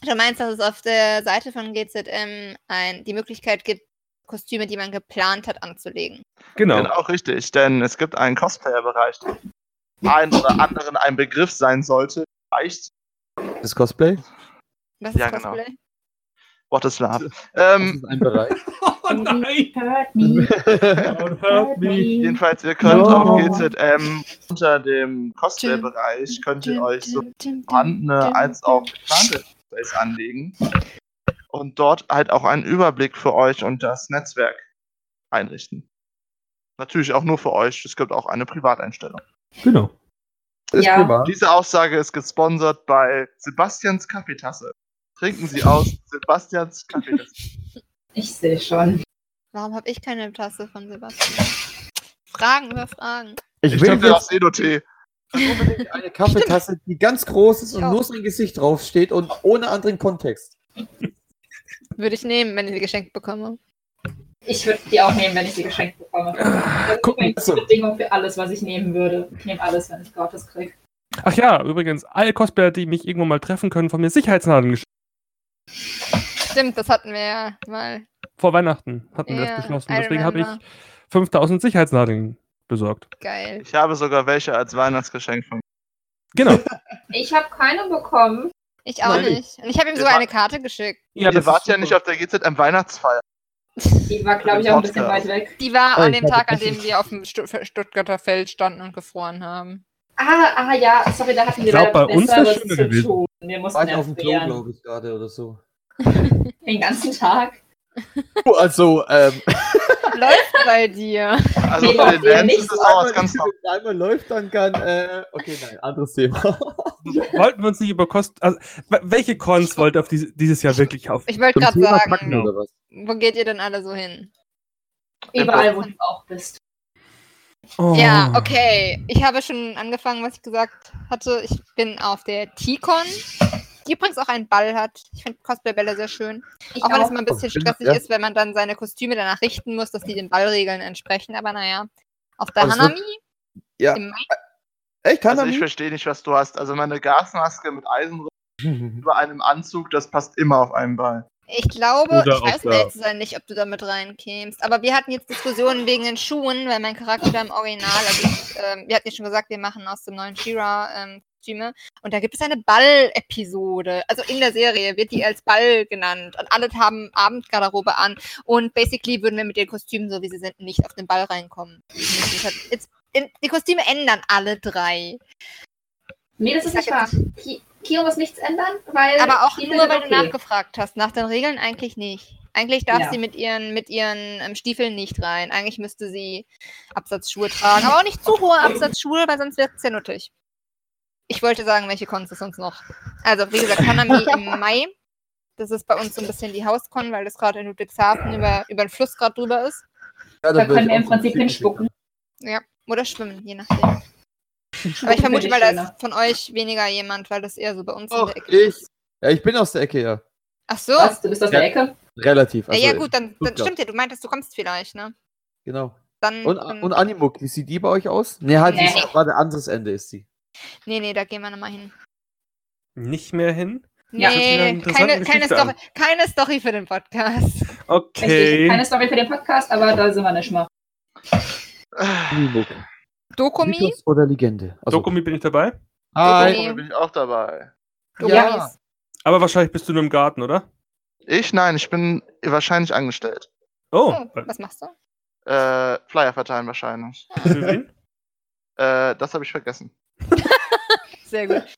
Du meinst, dass es auf der Seite von GZM ein, die Möglichkeit gibt, Kostüme, die man geplant hat, anzulegen. Genau. Genau, richtig, denn es gibt einen Cosplayer-Bereich, der ein oder anderen ein Begriff sein sollte. Vielleicht Das Cosplay? Was ist Ja, genau. Cosplay? What is Love? Das Ähm, ist ein Bereich. Oh nein! Hurt me, Don't hurt me. jedenfalls, ihr könnt Ja. auf GZM unter dem Cosplay-Bereich könnt ihr euch so vorhandene als auch geplante Cosplays anlegen und dort halt auch einen Überblick für euch und das Netzwerk einrichten. Natürlich auch nur für euch. Es gibt auch eine Privateinstellung. Genau. Ist Ja. Diese Aussage ist gesponsert bei Sebastians Kaffeetasse. Trinken Sie aus Sebastians Kaffeetasse. Ich sehe schon. Warum habe ich keine Tasse von Sebastian? Fragen über Fragen. Ich Ich will trinke jetzt aus Edo-Tee. eine Kaffeetasse, die ganz groß ist und Ich auch. nur sein Gesicht draufsteht und ohne anderen Kontext. Würde ich nehmen, wenn ich sie geschenkt bekomme. Ich würde die auch nehmen, wenn ich sie geschenkt bekomme. Das ist guck mal. übrigens die Bedingung für alles, was ich nehmen würde. Ich nehme alles, wenn ich gratis kriege. Ach ja, übrigens, alle Cosplayer, die mich irgendwann mal treffen können, von mir Sicherheitsnadeln geschenkt. Stimmt, das hatten wir ja mal. Vor Weihnachten hatten wir Ja, das beschlossen. Deswegen habe ich remember. 5000 Sicherheitsnadeln besorgt. Geil. Ich habe sogar welche als Weihnachtsgeschenk von Genau. Ich habe keine bekommen. Ich auch Nein. nicht. Und ich habe ihm sogar eine Karte geschickt. Ja, Ihr das wart ist ja nicht auf der GZM Weihnachtsfeier. Die war, glaube ich, auch ein bisschen weit weg. Die war Oh, an ich dem Tag, an das dem wir auf dem Stu Stuttgarter Feld standen und gefroren haben. Ah, ah, ja, sorry, da hatten wir Ich glaub, leider bei uns schöner zu gewesen. tun. Wir War mussten ich auf dem Klo, glaube ich, gerade oder so. Den ganzen Tag. Also, ähm, Läuft bei dir. Also Nee, für den Lance ist es so. auch was ganz wenn einmal läuft, dann kann, äh, okay, nein, anderes Thema. Wollten wir uns nicht über Kosten. Also, welche Cons wollt ihr auf diese, dieses Jahr wirklich auf? Ich wollte gerade sagen, Packen oder was? wo geht ihr denn alle so hin? Überall, wo du auch bist. Oh. Ja, okay. Ich habe schon angefangen, was ich gesagt hatte. Ich bin auf der T-Con, die übrigens auch einen Ball hat. Ich finde Cosplay-Bälle sehr schön. Ich Auch wenn es mal ein bisschen Oh, stressig ja. ist, wenn man dann seine Kostüme danach richten muss, dass die den Ballregeln entsprechen. Aber naja. Auf der Also Hanami Ja. Echt, kann Also er ich nicht? verstehe nicht, was du hast. Also meine Gasmaske mit Eisen über einem Anzug, das passt immer auf einen Ball. Ich glaube, Oder ich weiß ehrlich zu sein nicht, ob du damit reinkämst. Aber wir hatten jetzt Diskussionen wegen den Schuhen, weil mein Charakter im Original, also ich, ähm, wir hatten ja schon gesagt, wir machen aus dem neuen Shira ähm, Kostüme. Und da gibt es eine Ball-Episode. Also in der Serie wird die als Ball genannt. Und alle haben Abendgarderobe an. Und basically würden wir mit den Kostümen, so wie sie sind, nicht auf den Ball reinkommen. Die Kostüme ändern alle drei. Nee, das ist Ich nicht wahr. Ki- Kio muss nichts ändern, weil. Aber auch nur, weil du okay. nachgefragt hast. Nach den Regeln eigentlich nicht. Eigentlich darf Ja. sie mit ihren, mit ihren ähm, Stiefeln nicht rein. Eigentlich müsste sie Absatzschuhe tragen. Aber auch nicht zu hohe Absatzschuhe, weil sonst wird es ja nuttig. Ich wollte sagen, welche Cons es sonst noch. Also, wie gesagt, Hanami im Mai. Das ist bei uns so ein bisschen die Hauskon, weil das gerade in Ludwigshafen über, über den Fluss gerade drüber ist. Ja, Da würd können wir im Prinzip hinspucken. Oder schwimmen, je nachdem. Aber ich vermute mal, da ist von euch weniger jemand, weil das eher so bei uns in Doch, der Ecke ich. ist. Ja, ich bin aus der Ecke, ja. Ach so. Was? Du bist aus Ja. der Ecke? Relativ. Ja, Also, ja, gut, dann, dann stimmt ja. Du meintest, du kommst vielleicht, ne? Genau. Dann, Und, dann und Animuk, wie sieht die bei euch aus? Nee, halt, Nee. die ist gerade anderes Ende ist sie. Nee, nee, da gehen wir nochmal hin. Nicht mehr hin? Ja. Nee, keine, keine, Story, keine Story für den Podcast. Richtig. Okay. Keine Story für den Podcast, aber da sind wir nicht mal. Dokumi? Mythos oder Legende? Also, Dokumi bin ich dabei. Hi. Dokumi. Bin ich auch dabei. Dokumis. Aber wahrscheinlich bist du nur im Garten, oder? Ich? Nein, ich bin wahrscheinlich angestellt. Oh. Oh, was machst du? Äh, Flyer verteilen wahrscheinlich. Für wen? Äh, das habe ich vergessen. Sehr gut.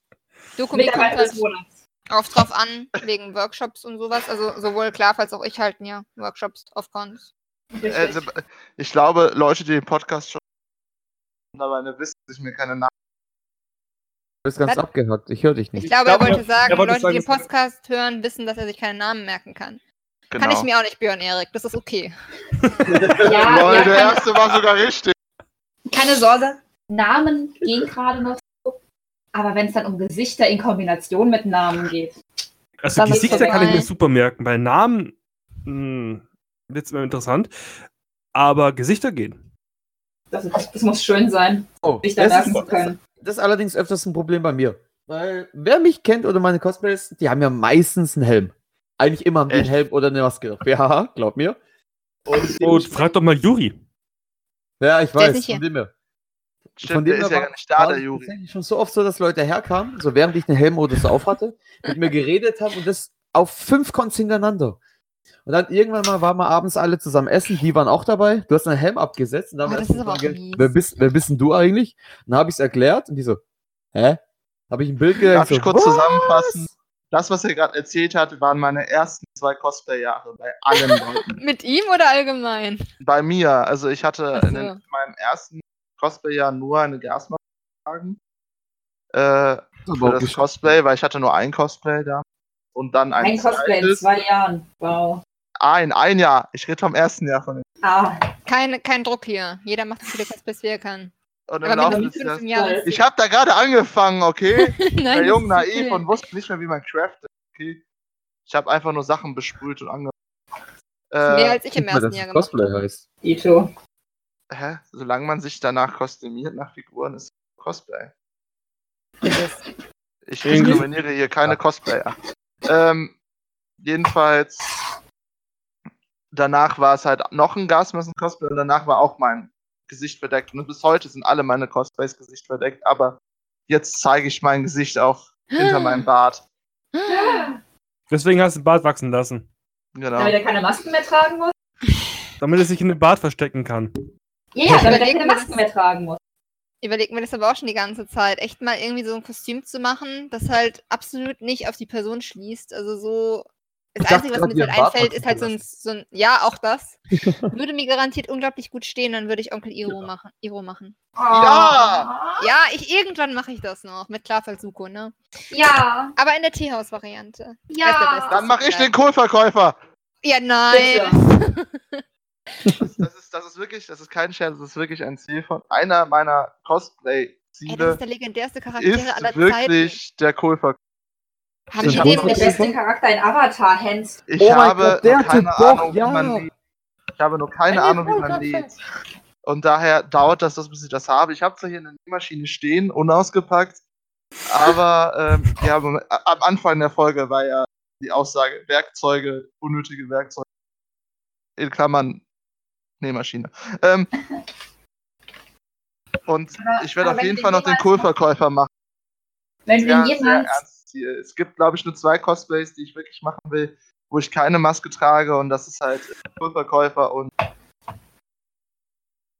Dokumi kommt halt auch drauf an, wegen Workshops und sowas. Also sowohl Klav als auch ich halten ja Workshops auf Cons. Seb- ich glaube, Leute, die den Podcast schon mittlerweile wissen, dass ich mir keine Namen. Du bist ganz Was? abgehackt. Ich höre dich Ich nicht. glaube, glaube, er wollte sagen, Leute, die den Podcast hören, wissen, dass er sich keine Namen merken kann. Genau. Kann ich mir auch nicht, Björn Erik. Das ist okay. Ja, Lol, ja, der keine, erste war sogar richtig. keine Sorge. Namen gehen gerade noch. Aber wenn es dann um Gesichter in Kombination mit Namen geht, Also Das Gesichter kann ich mir super merken. Bei Namen hm, wird es immer interessant. Aber Gesichter gehen. Das, das muss schön sein, Oh, sich da das, merken ist, zu können. das ist allerdings öfters ein Problem bei mir. Weil, wer mich kennt oder meine Cosplays, die haben ja meistens einen Helm. Eigentlich immer einen Echt? Helm oder eine Maske. Ja, glaub mir. Und Und frag doch mal Juri. ja, ich Der ist weiß, nicht hier. von dem her. Stimmt, der ist ja gar nicht da, war der es Juri. schon so oft so, dass Leute herkamen, so während ich den Helm oder so auf hatte, mit mir geredet haben und das auf fünf Cons hintereinander. Und dann irgendwann mal waren wir abends alle zusammen essen, die waren auch dabei. Du hast einen Helm abgesetzt und dann Oh, das ist aber wer bist, wer bist denn du eigentlich? Und dann habe ich es erklärt und die so, hä? Habe ich ein Bild Darf so, ich kurz "Was?" zusammenfassen? Das, was er gerade erzählt hat, waren meine ersten zwei Cosplay-Jahre bei allen Leuten. Mit ihm oder allgemein? bei mir, also ich hatte so. in meinem ersten Cosplay-Jahr nur eine Gasmaske getragen. Äh, für das. Cosplay, weil ich hatte nur ein Cosplay da. Und dann ein, Ein Cosplay in zwei Jahren. Wow. Ein, ein Jahr. Ich rede vom ersten Jahr von dem. Ah, Keine, kein Druck hier. Jeder macht so viele Cosplays, wie er kann. Und im Aber Laufe des mit Jahres. 15 Jahren Jahres- Ich habe da gerade angefangen, okay? Nein, Der Jung naiv okay. und wusste nicht mehr, wie man craftet, okay? Ich habe einfach nur Sachen besprüht und angefangen. Mehr Äh, als ich im ersten Jahr gemacht Cosplay habe. heißt. Ito. Hä? Solange man sich danach kostümiert nach Figuren, ist Cosplay. Ich diskriminiere hier keine Cosplayer. Ähm, jedenfalls, danach war es halt noch ein Gasmassen-Cosplay und danach war auch mein Gesicht verdeckt. Und bis heute sind alle meine Cosplays Gesicht verdeckt, aber jetzt zeige ich mein Gesicht auch hinter meinem Bart. Deswegen hast du den Bart wachsen lassen. Genau. Damit er keine Masken mehr tragen muss? Damit er sich in den Bart verstecken kann. Ja, ja, damit er keine mir Masken das- mehr tragen muss. Überlegen wir das aber auch schon die ganze Zeit. Echt mal irgendwie so ein Kostüm zu machen, das halt absolut nicht auf die Person schließt. Also so. Das Ich Einzige, was mir Bart einfällt, ist halt so ein, so ein. Ja, auch das. Würde mir garantiert unglaublich gut stehen, dann würde ich Onkel Iro Ja. machen. Iro machen. Ja! Ja, ich irgendwann mache ich das noch mit Klarfall-Suko, ne? Ja, Aber in der Teehaus-Variante. ja. Beste. Dann mache ich den Kohlverkäufer. Ja, nein. Das, das, ist, das ist wirklich, das ist kein Scherz, das ist wirklich ein Ziel von einer meiner Ey, das Cosplay-Ziele. ist der legendärste Charaktere Ist aller Zeiten. wirklich der Kohlverkäufer. Habe ich ist dem der Kohlverkäufer? beste Charakter in Avatar, Hans. Ich Oh habe Gott, der nur keine doch, Ahnung, ja. wie man lädt. Ich habe nur keine Ja, Ahnung, wie man grad lädt. Und daher dauert das, bis ich das habe. Ich habe zwar hier eine Nähmaschine stehen, unausgepackt, aber ähm, ja, am am Anfang der Folge war ja die Aussage, Werkzeuge, unnötige Werkzeuge. In Klammern Nähmaschine. Ähm, und Aber- ich werde auf jeden Fall noch den Kohlverkäufer machen. Wenn du Ja, den sehr jemals. Es gibt, glaube ich, nur zwei Cosplays, die ich wirklich machen will, wo ich keine Maske trage und das ist halt Kohlverkäufer und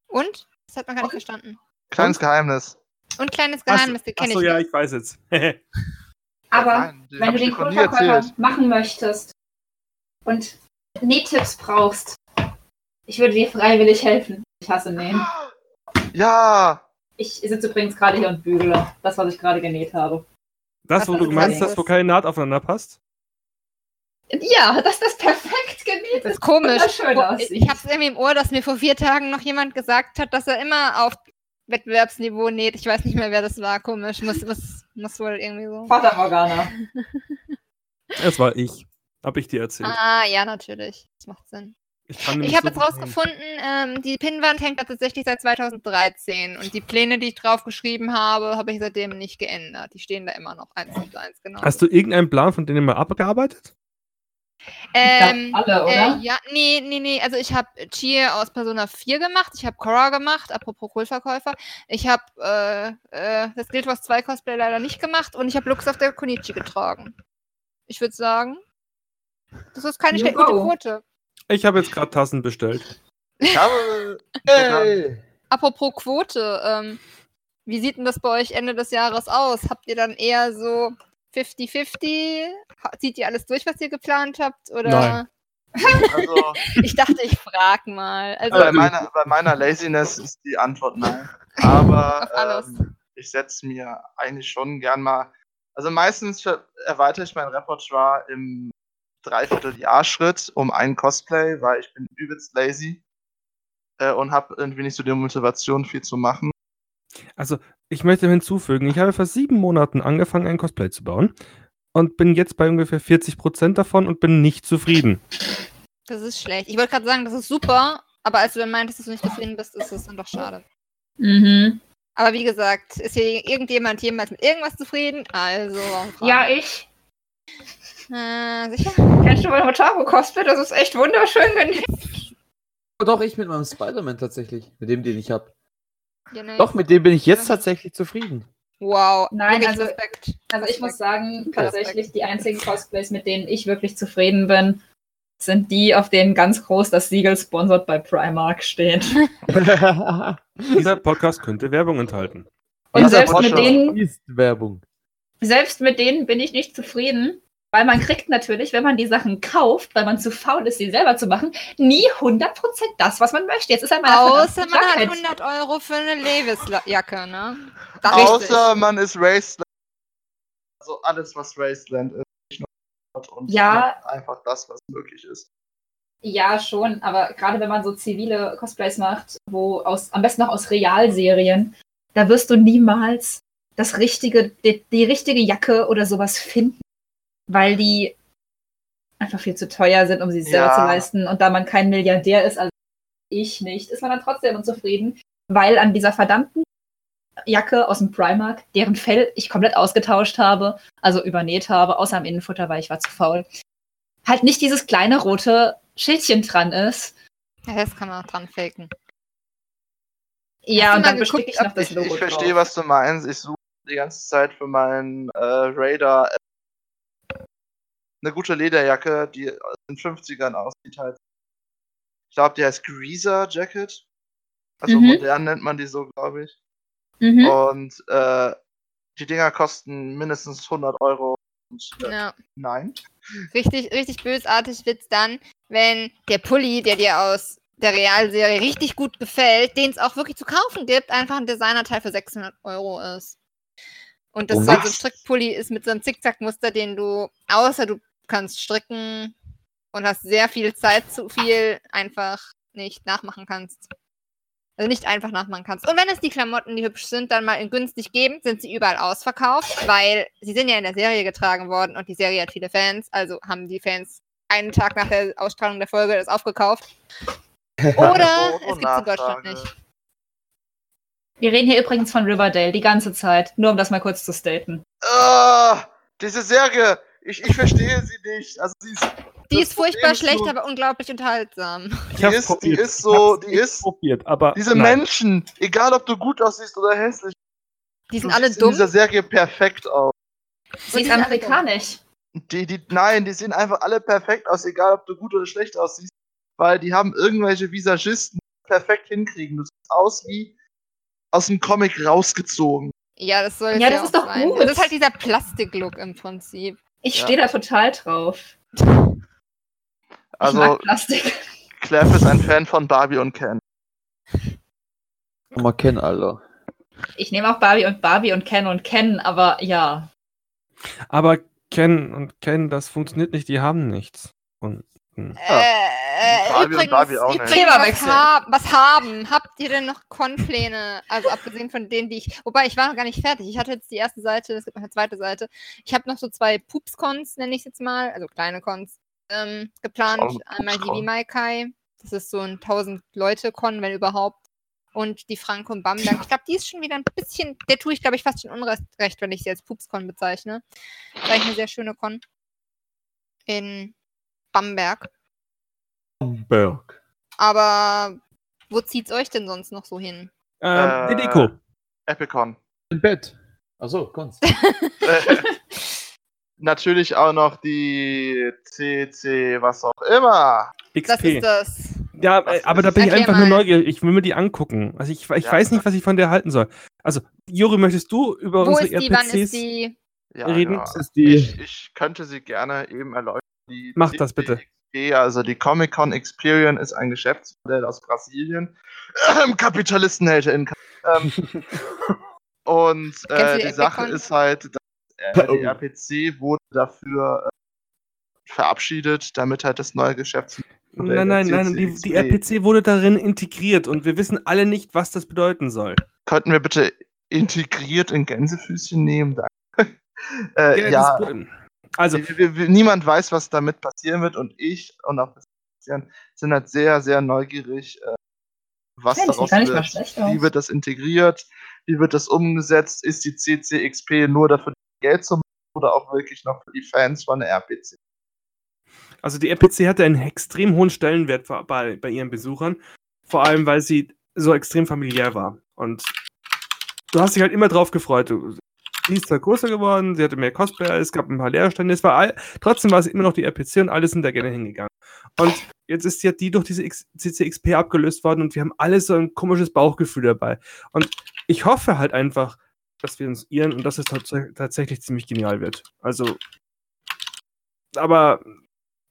Und? Das hat man gar nicht verstanden. kleines Geheimnis. Und kleines Achso, Geheimnis, den kenne achso ich. ja, nicht. ich weiß jetzt. Aber Nein, wenn du den Kohlverkäufer machen möchtest und Nähtipps brauchst, ich würde dir freiwillig helfen. Ich hasse Nähen. Ja, Ich sitze übrigens gerade hier und bügele. Das, was ich gerade genäht habe. Das, wo Was du meinst, das? dass wo keine Naht aufeinander passt? Ja, dass das perfekt genäht Das ist. komisch. aussieht. Ich habe es irgendwie im Ohr, dass mir vor vier Tagen noch jemand gesagt hat, dass er immer auf Wettbewerbsniveau näht. Ich weiß nicht mehr, wer das war. Komisch. Muss, muss, muss wohl irgendwie so. Vater Morgana. Das war ich. Hab ich dir erzählt. Ah, ja, natürlich. Das macht Sinn. Ich, Ich habe so jetzt rausgefunden, ähm, die Pinnwand hängt da tatsächlich seit 2013 und die Pläne, die ich drauf geschrieben habe, habe ich seitdem nicht geändert. Die stehen da immer noch eins und eins, genau. Hast du irgendeinen Plan von denen mal abgearbeitet? ähm, glaub, alle, oder? Äh, ja, nee, nee, nee. Also ich habe Chie aus Persona 4 gemacht, ich habe Korra gemacht, apropos Kohlverkäufer. Ich habe äh, äh, das Guild Wars 2 Cosplay leider nicht gemacht und ich habe Lux auf der Konichi getragen. Ich würde sagen, das ist keine schlechte gute. Quote. Ich habe jetzt gerade Tassen bestellt. ich habe. Hey. Apropos Quote, ähm, wie sieht denn das bei euch Ende des Jahres aus? Habt ihr dann eher so 50-50? Ha- Zieht ihr alles durch, was ihr geplant habt? Oder? Nein. Also, Ich dachte, ich frag mal. Also, bei, meiner, bei meiner Laziness ist die Antwort nein. Aber ähm, ich setze mir eigentlich schon gern mal. Also meistens erweitere ich mein Repertoire im Dreivierteljahr-Schritt um ein Cosplay, weil ich bin übelst lazy äh, und habe irgendwie nicht so die Motivation, viel zu machen. Also, ich möchte hinzufügen, ich habe vor sieben Monaten angefangen, ein Cosplay zu bauen. und bin jetzt bei ungefähr 40% davon und bin nicht zufrieden. Das ist schlecht. Ich wollte gerade sagen, das ist super, aber als du dann meintest, dass du nicht zufrieden bist, ist das dann doch schade. Mhm. Aber wie gesagt, ist hier irgendjemand jemals mit irgendwas zufrieden? Also. Ja, ich. Äh, sicher? Kennst du meine Motaro-Cosplay? Das ist echt wunderschön genäht. Doch, ich mit meinem Spider-Man tatsächlich. Mit dem, den ich habe. Ja, nee. Doch, mit dem bin ich jetzt tatsächlich zufrieden. Wow. Nein, also- Respekt. Also ich muss sagen, Respekt. tatsächlich die einzigen Cosplays, mit denen ich wirklich zufrieden bin, sind die, auf denen ganz groß das Siegel sponsored bei Primark steht. Dieser Podcast könnte Werbung enthalten. Und selbst mit denen, Ist Werbung. selbst mit denen bin ich nicht zufrieden, weil man kriegt natürlich, wenn man die Sachen kauft, weil man zu faul ist, sie selber zu machen, nie 100% das, was man möchte. Jetzt ist einmal Außer man hat 100 Euro für eine Levis-Jacke, ne? Das Außer man ist Raceland. Also alles, was Raceland ist. nicht nur Sport Und Ja. einfach das, was möglich ist. Ja, schon, aber gerade wenn man so zivile Cosplays macht, wo aus, am besten noch aus Realserien, da wirst du niemals das richtige, die, die richtige Jacke oder sowas finden, weil die einfach viel zu teuer sind, um sie selber Ja. zu leisten. Und da man kein Milliardär ist, also ich nicht, ist man dann trotzdem unzufrieden, weil an dieser verdammten Jacke aus dem Primark, deren Fell ich komplett ausgetauscht habe, also übernäht habe, außer am Innenfutter, weil ich war zu faul, halt nicht dieses kleine rote Schildchen dran ist. Ja, das kann man auch dran faken. Ja, und dann geguckt, besticke ich noch das Ich, Logo ich verstehe, drauf. was du meinst. Ich suche die ganze Zeit für meinen äh, Raider eine gute Lederjacke, die aus den 50ern aussieht halt. Ich glaube, die heißt Greaser Jacket. Also Mhm. modern nennt man die so, glaube ich. Mhm. Und äh, die Dinger kosten mindestens 100 Euro. Und, äh, Ja. Nein. Richtig, richtig bösartig wird's dann, wenn der Pulli, der dir aus der Realserie richtig gut gefällt, den es auch wirklich zu kaufen gibt, einfach ein Designerteil für 600 Euro ist. Und das Oh, so ein? Strickpulli ist mit so einem Zickzackmuster, den du, außer du kannst stricken und hast sehr viel Zeit zu viel, einfach nicht nachmachen kannst. Also nicht einfach nachmachen kannst. Und wenn es die Klamotten, die hübsch sind, dann mal in günstig geben, sind sie überall ausverkauft, weil sie sind ja in der Serie getragen worden und die Serie hat viele Fans, also haben die Fans einen Tag nach der Ausstrahlung der Folge das aufgekauft. Oder es gibt es in Deutschland nicht. Wir reden hier übrigens von Riverdale die ganze Zeit, nur um das mal kurz zu staten. Ah, diese Serie, ich, ich verstehe sie nicht. Also sie ist, Die ist furchtbar ist schlecht, nur- aber unglaublich unterhaltsam. Ich Die ist- die probiert. ist Ich so- die ist- probiert, aber diese nein. Menschen, egal ob du gut aussiehst oder hässlich, Die sind du alle dumm. in dieser Serie perfekt aus. Sie ist die sind amerikanisch. Die, die, nein, die sehen einfach alle perfekt aus, egal ob du gut oder schlecht aussiehst, weil die haben irgendwelche Visagisten die perfekt hinkriegen. Du siehst aus wie aus dem Comic rausgezogen. Ja, das soll Ja, das auch ist doch sein. gut. Das ist halt dieser Plastiklook im Prinzip. Ich Ja. stehe da total drauf. Ich Also, mag Plastik. Clef ist ein Fan von Barbie und Ken. Mal kennen, Alter. Ich nehme auch Barbie und Barbie und Ken und Ken, aber ja. Aber Ken und Ken, das funktioniert nicht, die haben nichts. Und, hm. Äh, äh, Barbie und übrigens, Barbie auch nicht. übrigens was, hab, was haben? Habt ihr denn noch Con-Pläne? Also abgesehen von denen, die ich. Wobei, ich war noch gar nicht fertig. Ich hatte jetzt die erste Seite, es gibt noch eine zweite Seite. Ich habe noch so zwei Pups-Cons, nenne ich es jetzt mal, also kleine Cons, ähm, geplant. Oh, Einmal die. Vimaikai. Das ist so ein 1000-Leute-Con, wenn überhaupt. Und die Franco und Bamberg. Ich glaube, die ist schon wieder ein bisschen. Der tue ich, glaube ich, fast schon unrecht, wenn ich sie als Pups-Con bezeichne. Das ist eigentlich eine sehr schöne Con. In Bamberg. Berg. Aber wo zieht's euch denn sonst noch so hin? Ähm, die Äh, Deko. Epicon. Im Bett. Achso, kannst. Äh, Natürlich auch noch die CC, was auch immer. Das XP. ist das. Ja, Was äh, aber da bin ich einfach Erklär nur mal. neugierig. Ich will mir die angucken. Also ich, ich Ja. weiß nicht, was ich von der halten soll. Also, Juri, möchtest du über Wo unsere ist die? Wann RPCs? ist die? Ja, Reden. ja. Das ist die. Ich, ich könnte sie gerne eben erläutern. Die Mach das bitte. Also die Comic Con Experience ist ein Geschäftsmodell aus Brasilien. Ähm, Kapitalistenhälter in ähm, Und äh, die die Sache ist halt, dass, äh, Oh. die RPC wurde dafür äh, verabschiedet, damit halt das neue Geschäftsmodell Nein, nein, nein, die, die RPC wurde darin integriert und wir wissen alle nicht, was das bedeuten soll. Könnten wir bitte integriert in Gänsefüßchen nehmen? Danke. äh, ja, das, Also niemand weiß, was damit passieren wird und ich und auch Christian sind halt sehr, sehr neugierig, äh, was daraus wird. Wie wird das integriert? Wie wird das umgesetzt? Ist die CCXP nur dafür Geld zu machen oder auch wirklich noch für die Fans von der RPC? Also die RPC hatte einen extrem hohen Stellenwert bei, bei ihren Besuchern, vor allem weil sie so extrem familiär war. Und du hast dich halt immer drauf gefreut. Du, sie ist zwar größer geworden, sie hatte mehr Cosplayer, es gab ein paar Leerstände, es war all, trotzdem war es immer noch die RPC und alle sind da gerne hingegangen. Und jetzt ist ja die durch diese CCXP abgelöst worden und wir haben alle so ein komisches Bauchgefühl dabei. Und ich hoffe halt einfach, dass wir uns irren und dass es tatsächlich ziemlich genial wird. Also, aber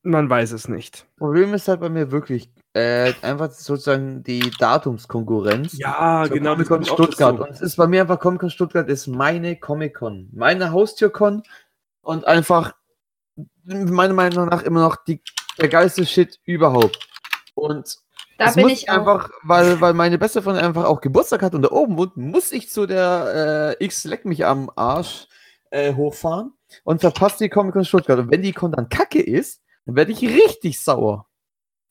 man weiß es nicht. Problem ist halt bei mir wirklich äh, einfach sozusagen die Datumskonkurrenz. Ja, genau. Comic-Con Stuttgart. So. Und es ist bei mir einfach Comic-Con Stuttgart ist meine Comic-Con. Meine Haustür-Con und einfach meiner Meinung nach immer noch die, der geilste Shit überhaupt. Und da bin ich einfach, weil, weil meine beste Freundin einfach auch Geburtstag hat und da oben wohnt, muss ich zu der äh, X leck mich am Arsch äh, hochfahren und verpasst die Comic-Con Stuttgart. Und wenn die Con dann kacke ist, dann werde ich richtig sauer.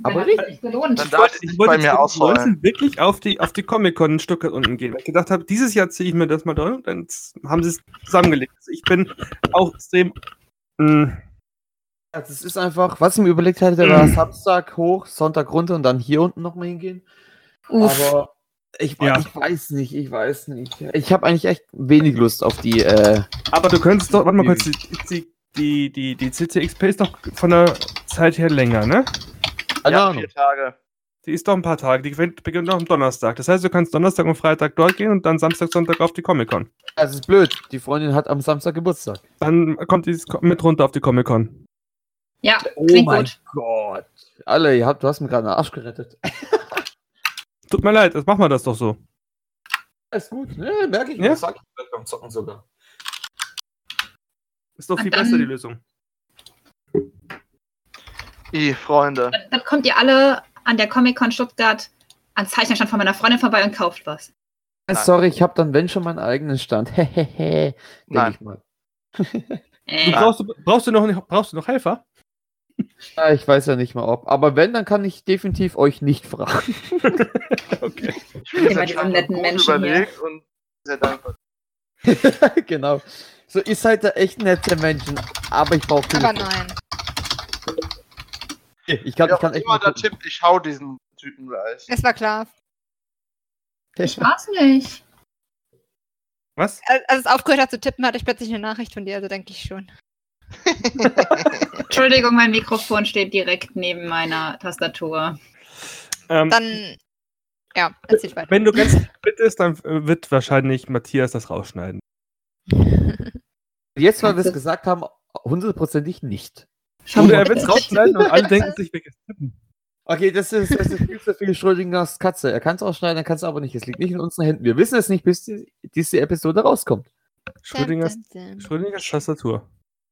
Aber richtig gelohnt. Dann darf ich bei mir ausholen. wirklich auf die, auf die Comic-Con in Stuttgart unten gehen. Weil ich gedacht habe, dieses Jahr ziehe ich mir das mal drin und dann haben sie es zusammengelegt. Also ich bin auch extrem. Mh, mm, das ist einfach, was ich mir überlegt hatte, war Samstag hoch, Sonntag runter und dann hier unten nochmal hingehen. Uff. Aber ich, ja. ich, weiß nicht, ich weiß nicht. Ich habe eigentlich echt wenig Lust auf die. Äh, Aber du könntest doch, warte mal kurz, die, die, die, die CCXP ist doch von der Zeit her länger, ne? Ja, vier Tage. Die ist doch ein paar Tage. Die beginnt noch am Donnerstag. Das heißt, du kannst Donnerstag und Freitag dort gehen und dann Samstag, Sonntag auf die Comic-Con. Das ist blöd. Die Freundin hat am Samstag Geburtstag. Dann kommt die mit runter auf die Comic-Con. Ja, oh mein gut. Gott. Alle, ihr habt, du hast mir gerade einen Arsch gerettet. Tut mir leid, jetzt machen wir das doch so. Ist gut, ne? Merke ich. Ja? Das sag ich beim Zocken sogar. Ist doch viel dann, besser die Lösung. I, Freunde. Dann, dann, kommt ihr alle an der Comic-Con Stuttgart ans Zeichnerstand von meiner Freundin vorbei und kauft was. Nein. Sorry, ich habe dann, wenn schon, meinen eigenen Stand. Hehehe. Nein. Ich mal. äh. brauchst, du, brauchst, du noch, brauchst du noch Helfer? Ja, ich weiß ja nicht mal ob. Aber wenn, dann kann ich definitiv euch nicht fragen. okay. Ich bin immer diese netten Menschen überlegt hier. und sehr dankbar. genau. So, ihr seid da echt nette Menschen, aber ich brauche Aber nein. Ich kann, ja, ich kann echt. Immer der Tipp, ich hau diesen Typen gleich. Es war klar. Ich war's nicht. Was? Als es aufgehört hat zu tippen, hatte ich plötzlich eine Nachricht von dir, also denke ich schon. Entschuldigung, mein Mikrofon steht direkt neben meiner Tastatur. Ähm, dann, ja, erzähl weiter. Wenn du ganz bittest, dann wird wahrscheinlich Matthias das rausschneiden. Jetzt, weil wir es gesagt haben, hundertprozentig nicht. Oder er wird es rausschneiden und alle denken sich, welches Tippen. Okay, das ist, das ist viel zu viel Schrödingers Katze. Er kann es ausschneiden, er kann es aber nicht. Es liegt nicht in unseren Händen. Wir wissen es nicht, bis die, diese Episode rauskommt. Schrödingers, Schrödingers Tastatur.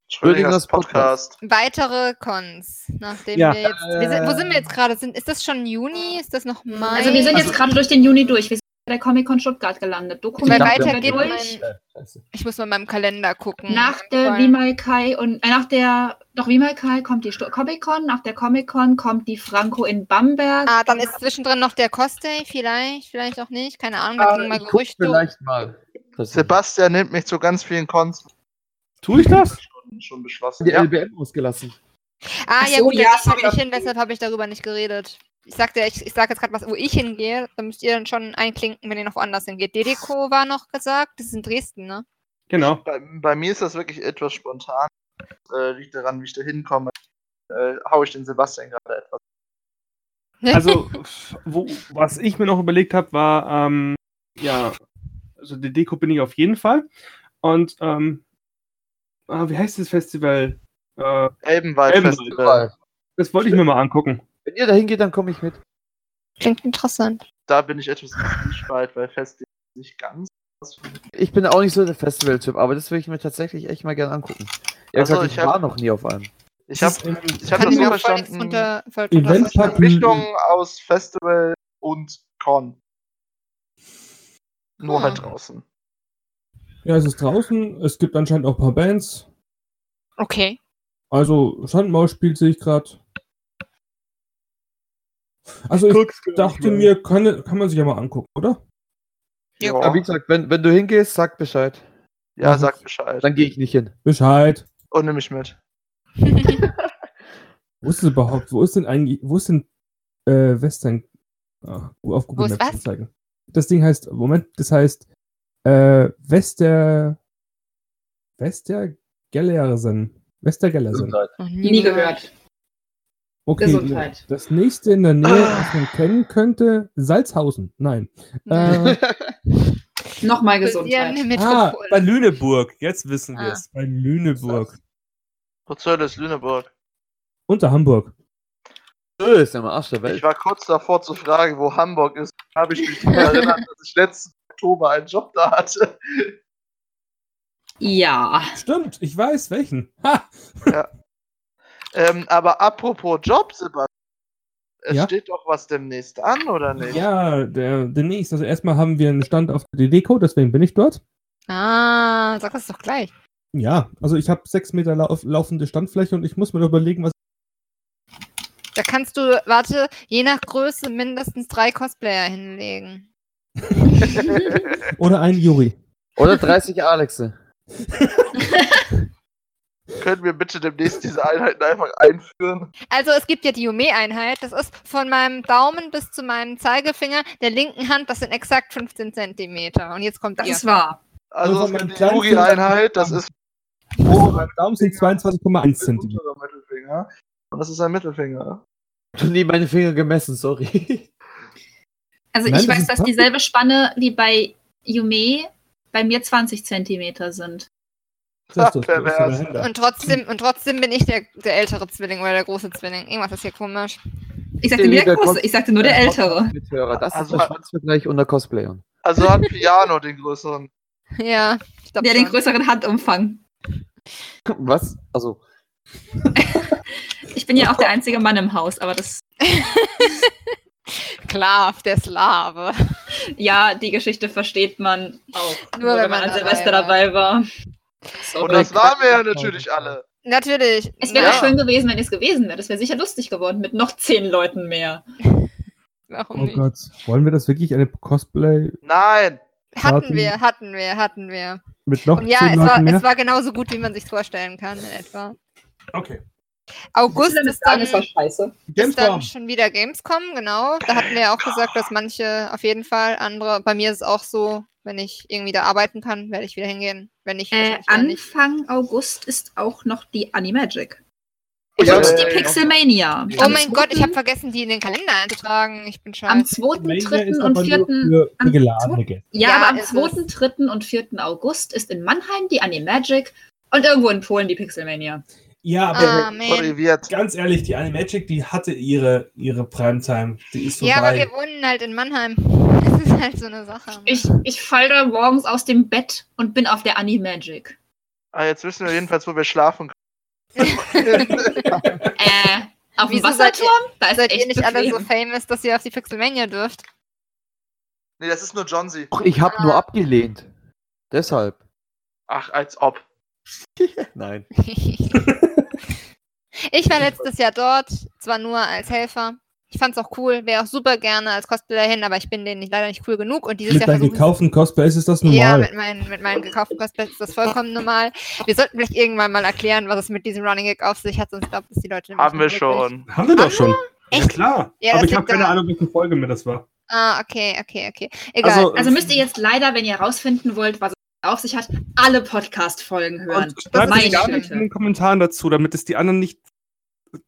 Schrödingers Podcast. Weitere Cons, nachdem ja. wir jetzt. Wir sind, wo sind wir jetzt gerade? Ist das schon Juni? Ist das noch Mai? Also wir sind jetzt also, gerade durch den Juni durch. Wir der Comic-Con Stuttgart gelandet. Dokument weiter geht mein, Ich muss mal in meinem Kalender gucken. Nach der Wimaikai und äh, nach der doch Wimaikai kommt die Comic-Con, nach der Comic-Con kommt die Franco in Bamberg. Ah, dann ist zwischendrin noch der Cosplay, vielleicht, vielleicht auch nicht, keine Ahnung, ah, mal Gerüchte. Vielleicht mal. Sebastian nimmt mich zu ganz vielen Cons. Tue ich das? schon beschlossen. Die ja. LBM ausgelassen. Ah, so, ja gut, ja, ich nicht hin, deshalb habe ich darüber nicht geredet. Ich sagte, ich, ich sage jetzt gerade was, wo ich hingehe, da müsst ihr dann schon einklinken, wenn ihr noch woanders hingeht. Dedeco war noch gesagt, das ist in Dresden, ne? Genau. Bei, bei mir ist das wirklich etwas spontan. Äh, liegt daran, wie ich da hinkomme. Äh, hau ich den Sebastian gerade etwas. Also, wo, was ich mir noch überlegt habe, war, ähm, ja, also die Deko bin ich auf jeden Fall. Und ähm, ah, wie heißt das Festival? Äh, Elbenwald, Elbenwald Festival. Das wollte ich mir mal angucken. Wenn ihr dahin geht, dann komme ich mit. Klingt interessant. Da bin ich etwas spalt, weil Festival nicht ganz. Ich bin auch nicht so der Festival-Typ, aber das würde ich mir tatsächlich echt mal gerne angucken. Ja, also, gesagt, ich, ich war noch nie auf einem. Ich habe ich hab das so verstanden. Unter, Event Mischung aus Festival und Con. Nur hm. halt draußen. Ja, es ist draußen. Es gibt anscheinend auch ein paar Bands. Okay. Also, Sandmaus-Spiel sehe ich gerade. Also, ich Guck's dachte mir, kann, kann man sich ja mal angucken, oder? Ja, Ja, wie gesagt, wenn, wenn du hingehst, sag Bescheid. Ja, sag Bescheid. Dann gehe ich nicht hin. Bescheid. Und nimm mich mit. Wo ist es überhaupt? Wo ist denn eigentlich, wo ist denn äh, Western? Ah, auf Google Wo ist Maps was? zeigen. Das Ding heißt, Moment, das heißt äh, Wester Westergellersen. Westergellersen. Noch Nie gehört. Okay, Gesundheit. das nächste in der Nähe, was man kennen könnte, Salzhausen. Nein. Äh, Nochmal Gesundheit. Ah, Bei Lüneburg, jetzt wissen wir Ah. es. bei Lüneburg. Wo zur Hölle ist Lüneburg? Unter Hamburg. Das ist ja mal Arsch der Ich Welt. war kurz davor zu fragen, wo Hamburg ist. Da habe ich mich daran erinnert, dass ich letzten Oktober einen Job da hatte. Ja. Stimmt, ich weiß welchen. Ha! Ähm, aber apropos Job, Sebastian. Es Ja? steht doch was demnächst an, oder nicht? Ja, der, demnächst. Also erstmal haben wir einen Stand auf der DDCO, deswegen bin ich dort. Ah, sag das doch gleich. Ja, also ich habe sechs Meter lauf, laufende Standfläche und ich muss mir überlegen, was. Da kannst du, warte, je nach Größe mindestens drei Cosplayer hinlegen. Oder ein Juri. Oder 30 Alexe. Können wir bitte demnächst diese Einheiten einfach einführen? Also es gibt ja die Yume-Einheit, das ist von meinem Daumen bis zu meinem Zeigefinger der linken Hand, das sind exakt 15 Zentimeter. Und jetzt kommt Das ihr. ist wahr. Also Also gibt die Yuri-Einheit, das ist Oh, mein Daumen sind 22,1 ein Zentimeter. Mittelfinger. Und das ist ein Mittelfinger. Ich hab nie meine Finger gemessen, sorry. Also Nein, ich das weiß, dass dieselbe Spanne wie bei Yume bei mir 20 Zentimeter sind. Das das. Und trotzdem, und trotzdem bin ich der, der ältere Zwilling oder der große Zwilling. Irgendwas ist hier komisch. Ich sagte der Liebe Große, ich sagte nur der Ältere. Mithörer, das Also- ist der Schwanzvergleich unter Cosplayern. Also hat Piano den größeren. Ja, ich glaube Der den größeren Handumfang. Was? Also, Ich bin ja auch der einzige Mann im Haus, aber das, Klar, der Slave. ja, die Geschichte versteht man auch. Nur wenn man an dabei Silvester war. dabei war. Und das waren wir ja natürlich alle. Natürlich. Es wäre Ja. auch schön gewesen, wenn es gewesen wäre. Das wäre sicher lustig geworden mit noch zehn Leuten mehr. Warum Oh nicht? Gott. Wollen wir das wirklich eine Cosplay Nein. Hatten Party. wir, hatten wir, hatten wir. mit noch Und ja, zehn es war, Leuten mehr? es war genauso gut, wie man sich vorstellen kann, in etwa. okay. August ist dann, scheiße. ist dann schon wieder Gamescom, genau. Da hatten wir ja auch gesagt, dass manche auf jeden Fall, andere, bei mir ist es auch so, wenn ich irgendwie da arbeiten kann, werde ich wieder hingehen. Wenn nicht, Äh, wieder nicht. Anfang August ist auch noch die Animagic. Ja, Und die Pixelmania. Oh Am mein Gott, ich habe 2., vergessen, die in den Kalender einzutragen. Ich bin Am scheiße. 2., Mania 3. ist und aber nur 4. Für, am für geladene Gäste. Ja, Ja, aber am ist 2., 3. und 4. August ist in Mannheim die Animagic und irgendwo in Polen die Pixelmania. Ja, aber Ah, ganz ehrlich, die Animagic, die hatte ihre, ihre Primetime. Die ist vorbei. Ja, aber wir wohnen halt in Mannheim. Das ist halt so eine Sache. Ich, ich fall da morgens aus dem Bett und bin auf der Animagic. Ah, jetzt wissen wir jedenfalls, wo wir schlafen können. Äh, auf dem Wieso seid Wasserturm? Da ist Seid echt ihr nicht alle so bequem. famous, dass ihr auf die Pixelmania dürft? nee, das ist nur Johnsy. Doch, ich habe nur abgelehnt. Deshalb. Ach, als ob. Nein. ich war letztes Jahr dort, zwar nur als Helfer. Ich fand's auch cool, wäre auch super gerne als Cosplayer hin, aber ich bin denen nicht, leider nicht cool genug und dieses Mit Jahr deinen gekauften Cosplays ist das Ja, normal. mit meinen, mit meinen gekauften Cosplays ist das vollkommen normal. Wir sollten vielleicht irgendwann mal erklären, was es mit diesem Running Gag auf sich hat, sonst glaubt es die Leute nämlich Haben wir nicht wirklich. schon. Haben wir doch schon. Ja, Echt? klar. Ja, aber das ich habe liegt keine. Ahnung, welche Folge mir das war. Ah, okay, okay, okay. Egal. Also, Also müsst ihr jetzt leider, wenn ihr herausfinden wollt, was auf sich hat, alle Podcast-Folgen hören. Und schreibt meine es gar nicht in den Kommentaren dazu, damit es die anderen nicht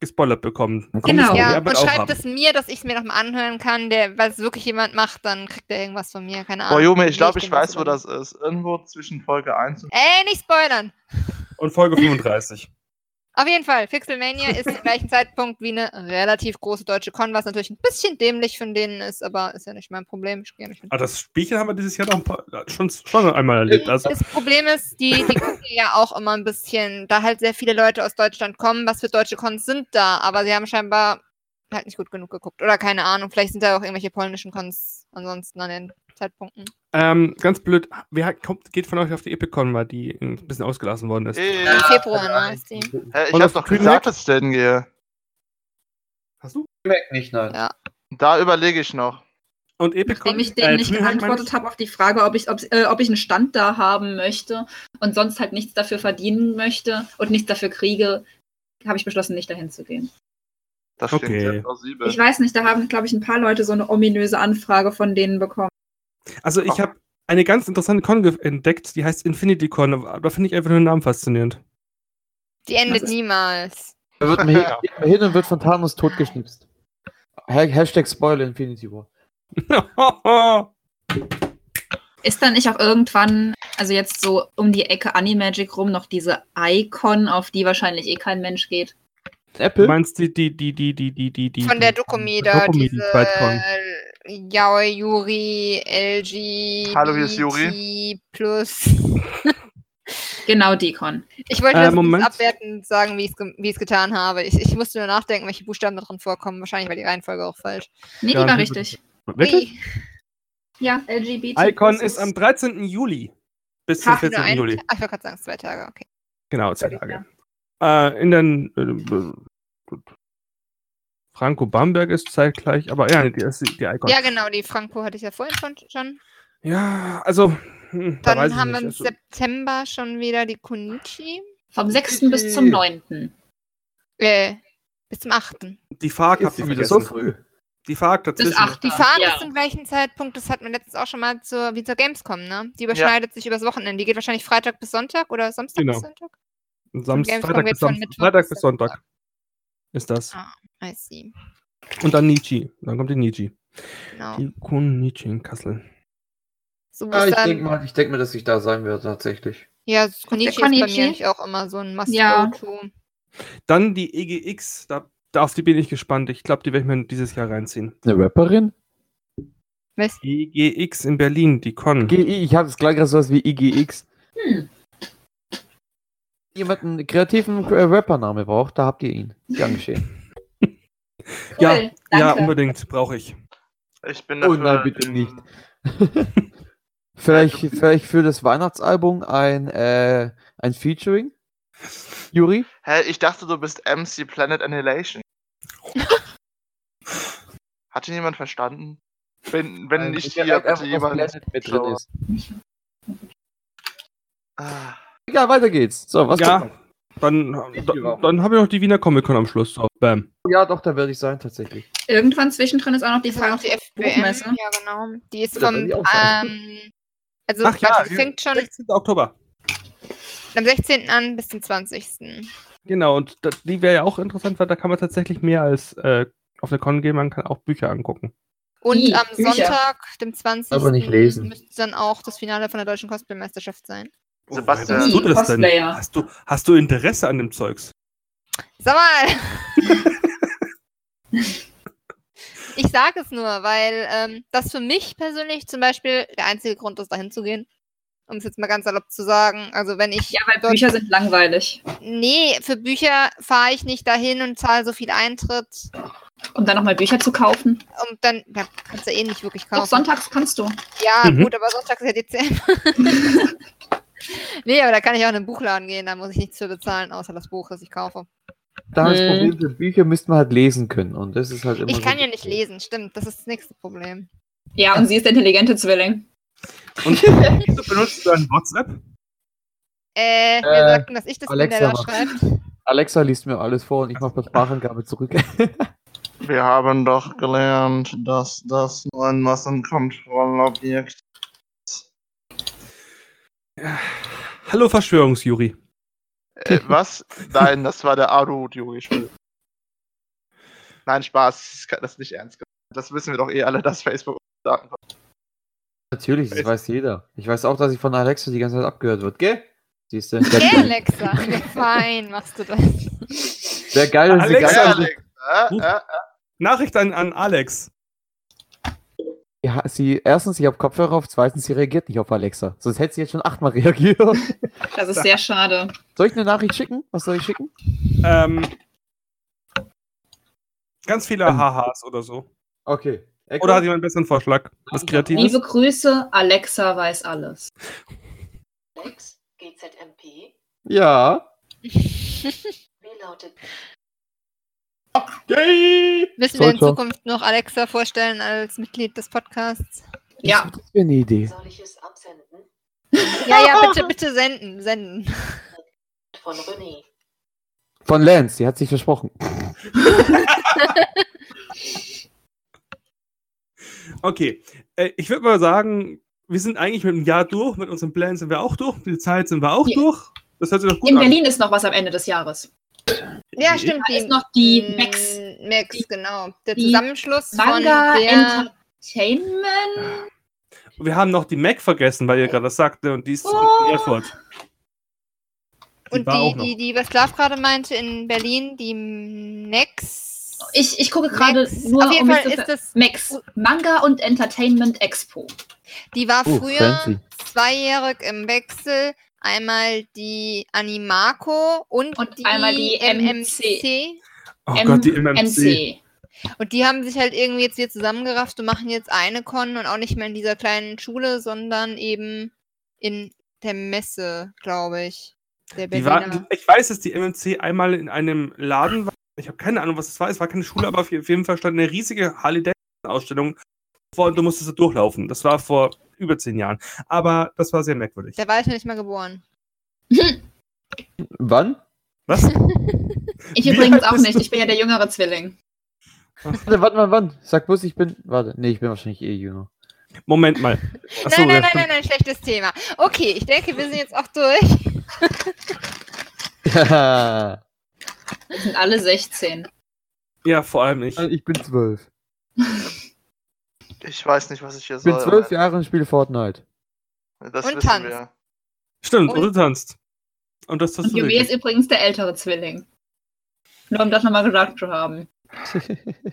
gespoilert bekommen. Genau. es ja, und schreibt es mir, dass ich es mir nochmal anhören kann. Der, weil es wirklich jemand macht, dann kriegt er irgendwas von mir. Keine Ahnung. Boah, Junge, ich glaube, ich den weiß, wo das ist. Irgendwo zwischen Folge 1 und. Ey, nicht spoilern! Und Folge 35. Auf jeden Fall, Pixelmania ist zum gleichen Zeitpunkt wie eine relativ große deutsche Con, was natürlich ein bisschen dämlich von denen ist, aber ist ja nicht mein Problem. Ich gehe nicht. Aber das Spielchen haben wir dieses Jahr noch ein paar, schon, schon einmal erlebt. Also, Das Problem ist, die, die gucken ja auch immer ein bisschen, da halt sehr viele Leute aus Deutschland kommen, was für deutsche Cons sind da, aber sie haben scheinbar halt nicht gut genug geguckt. Oder keine Ahnung, vielleicht sind da auch irgendwelche polnischen Cons ansonsten an den Zeitpunkten. Ähm, ganz blöd, wer kommt, geht von euch auf die Epicon, weil die ein bisschen ausgelassen worden ist? Äh, Im Februar, ne? Ist die. hä, ich Und hab doch gesagt, dass ich da hingehe. Hast du? Weg nicht, nein. Ja. Da überlege ich noch. Und Epicon? Nachdem ich dem nicht Dreamhack meinst geantwortet habe auf die Frage, ob ich, ob, äh, ob ich einen Stand da haben möchte und sonst halt nichts dafür verdienen möchte und nichts dafür kriege, habe ich beschlossen, nicht dahin zu gehen. Das klingt Okay. sehr plausibel. Ich weiß nicht, da haben, glaube ich, ein paar Leute so eine ominöse Anfrage von denen bekommen. Also ich habe eine ganz interessante Con entdeckt, die heißt Infinity Con, aber da finde ich einfach nur den Namen faszinierend. Die endet niemals. Da wird man hin, man hin und wird von Thanos totgeschnipst. Ha- Hashtag Spoiler Infinity War. Ist dann nicht auch irgendwann, also jetzt so um die Ecke Animagic rum, noch diese Icon, auf die wahrscheinlich eh kein Mensch geht? du Apple? meinst die, die, die, die, die, die, die, die Von der die- Dokumi die da, Dokumi, die diese Yaoi Yuri, LG, Hallo, hier ist Yuri. BT plus. Genau die Con. Ich wollte Äh, das Moment. abwertend sagen, wie ich es getan habe. Ich, ich musste nur nachdenken, welche Buchstaben da drin vorkommen. Wahrscheinlich war die Reihenfolge auch falsch. Nee, Ja, die war die- richtig. Wirklich? Ja, LGBT. Icon ist am 13. Juli. Bis zum Ha, nur 14. ein- Juli. Ach, ich wollte gerade sagen, zwei Tage, okay. Genau, zwei Ja. Tage. Äh, in den äh, gut. Franco Bamberg ist zeitgleich, aber ja, die, die, die Icon. Ja, genau, die Franco hatte ich ja vorhin schon. schon. Ja, also. hm, da Dann ich haben wir im Also, September schon wieder die Konichi. Vom 6. bis zum 9. Äh, bis zum 8. die FARC habt Ist ihr sie wieder so früh? Die FARC Bis dazwischen. 8. Die fahren ja. bis zum gleichen Zeitpunkt, das hatten wir letztens auch schon mal zur, wie zur Gamescom, ne? Die überschneidet sich übers Wochenende. Die geht wahrscheinlich Freitag bis Sonntag oder Samstag Genau. bis Sonntag? Samstag, Freitag, geht bis Samstag, Mittwoch Freitag bis bis Sonntag ist das. Ah, I see. Und dann Nietzsche. Dann kommt die Nietzsche. Genau. Die Nietzsche in Kassel. So Ja, ist ich denke mal, ich denk mal, dass ich da sein werde, tatsächlich. ja, das Konichi ist bei mir auch immer so ein Ja. Must-Go-To. Dann die EGX. Da, da auf die bin ich gespannt. Ich glaube, die werde ich mir dieses Jahr reinziehen. Eine Rapperin? Was? EGX in Berlin, die Con. GI, ich habe es gleich gerade sowas wie IGX. Hm. Jemand einen kreativen äh, Rappername braucht, da habt ihr ihn. Gern geschehen. Ja, Cool, ja, danke. unbedingt brauche ich. Ich bin Oh dafür nein, bitte nicht. vielleicht, vielleicht für das Weihnachtsalbum ein, äh, ein Featuring? Juri? Hä, ich dachte, du bist MC Planet Annihilation. Hat ihn jemand verstanden? Wenn, wenn Nein, nicht ich hier, bitte jemand. mit drin ist. Ah, Ja, weiter geht's. So, was Ja, kommt dann, dann, dann haben wir noch die Wiener Comic Con am Schluss. So, bam. Ja, doch, da werde ich sein, tatsächlich. Irgendwann zwischendrin ist auch noch die Die Frage die FBM. Ja, genau. Die ist vom, ich ähm, also Ach ja, die fängt schon 16. Oktober. am 16. an bis zum 20. Genau, und da, die wäre ja auch interessant, weil da kann man tatsächlich mehr als äh, auf der Con gehen, man kann auch Bücher angucken. Und Ih, am Bücher. Sonntag, dem 20. Aber nicht lesen. müsste dann auch das Finale von der deutschen Cosplay-Meisterschaft sein. Sebastian. woher weißt du das denn? Hast du, hast du Interesse an dem Zeugs? Sag mal! ich sage es nur, weil ähm, das für mich persönlich zum Beispiel der einzige Grund ist, dahin zu gehen. Um es jetzt mal ganz salopp zu sagen. Also wenn ich Ja, weil dort Bücher sind langweilig. Nee, für Bücher fahre ich nicht dahin und zahle so viel Eintritt. Um dann nochmal Bücher zu kaufen. Und dann ja, kannst du eh nicht wirklich Auch kaufen. sonntags kannst du. Ja, Mhm. gut, aber Sonntag ist ja Dezember. nee, aber da kann ich auch in den Buchladen gehen, da muss ich nichts für bezahlen, außer das Buch, das ich kaufe. Da das Hm. Problem für Bücher müsste man halt lesen können. Und das ist halt immer Ich so kann ja nicht lesen, stimmt, das ist das nächste Problem. Ja, und sie ist der intelligente Zwilling. Und wieso benutzt du dann WhatsApp? Äh, Äh, wir sagten, dass ich das Alexa bin, der da schreibt. Alexa liest mir alles vor und ich mache per Sprachangabe zurück. Wir haben doch gelernt, dass das nur ein Massenkontrollobjekt Hallo Verschwörungsjuri. Äh, was? Nein, das war der Arut, Juri. Entschuldigung. Nein, Spaß. Das ist nicht ernst. Das wissen wir doch eh alle, dass Facebook Daten Natürlich, das weiß jeder. Ich weiß auch, dass ich von Alexa die ganze Zeit abgehört wird, gell? Siehst du? Hey, Alexa, fein machst du das. Wäre geil, wenn sie Alexa, Alex, äh, äh, Nachricht an, an Alex. Ja, sie, erstens, ich habe Kopfhörer auf, zweitens, sie reagiert nicht auf Alexa. Sonst hätte sie jetzt schon achtmal reagiert. Das ist sehr schade. Soll ich eine Nachricht schicken? Was soll ich schicken? Ähm, ganz viele Ähm. Hahas oder so. Okay. Echo? Oder hat jemand einen besseren Vorschlag? Was Kreatives? Liebe Grüße, Alexa weiß alles. Alex, GZMP, Ja. wie lautet Yay! Müssen wir in. Zukunft noch Alexa vorstellen als Mitglied des Podcasts? Ja, Das wäre eine Idee. soll ich es absenden? Ja, ja, bitte, bitte senden, senden. Von René. Von Lance, die hat sich versprochen. Okay, äh, ich würde mal sagen, wir sind eigentlich mit dem Jahr durch, mit unseren Plänen sind wir auch durch, mit der Zeit sind wir auch Ja. durch. Das hört sich doch gut in an. Berlin ist noch was am Ende des Jahres. Ja, stimmt. Da ist noch die Max Max, genau. Der die Zusammenschluss Manga von der, Entertainment. Wir haben noch die Mac vergessen, weil ihr gerade das sagte, und die ist Oh. in Erfurt. Die und die, die, die, was Slav gerade meinte, in Berlin, die Max. Ich, ich gucke gerade nur Auf jeden um Fall ist das, Max Manga und Entertainment Expo. die war Oh, früher fancy. zweijährig im Wechsel. Einmal die Animako und, Und die einmal die MMC. Oh M- Gott, die MMC. Und die haben sich halt irgendwie jetzt hier zusammengerafft und machen jetzt eine Con und auch nicht mehr in dieser kleinen Schule, sondern eben in der Messe, glaube ich. Der Die war, ich weiß, dass die MMC einmal in einem Laden war. Ich habe keine Ahnung, was es war. Es war keine Schule, aber auf jeden Fall stand eine riesige Harley Davidson-Ausstellung vor und du musstest da durchlaufen. Das war vor über zehn Jahren. Aber das war sehr merkwürdig. Der war ich noch nicht mal geboren. Wann? Was? Ich Wie übrigens auch nicht. Ich bin ja der jüngere Zwilling. Warte, warte mal, wann? Sag bloß, ich bin. Warte, nee, ich bin wahrscheinlich eh jünger. Moment mal. Achso, nein, nein, nein, nein, nein, schlechtes Thema. Okay, ich denke, wir sind jetzt auch durch. Ja, Wir sind alle 16. ja, vor allem ich. ich bin zwölf. Ich weiß nicht, was ich hier Ich bin soll. zwölf aber Jahre und spiele Fortnite. Das Und wissen tanzt. wir. Stimmt, Und- und du tanzt. Und das tust Und du Juwel ist übrigens der ältere Zwilling. Nur um das nochmal gesagt zu haben.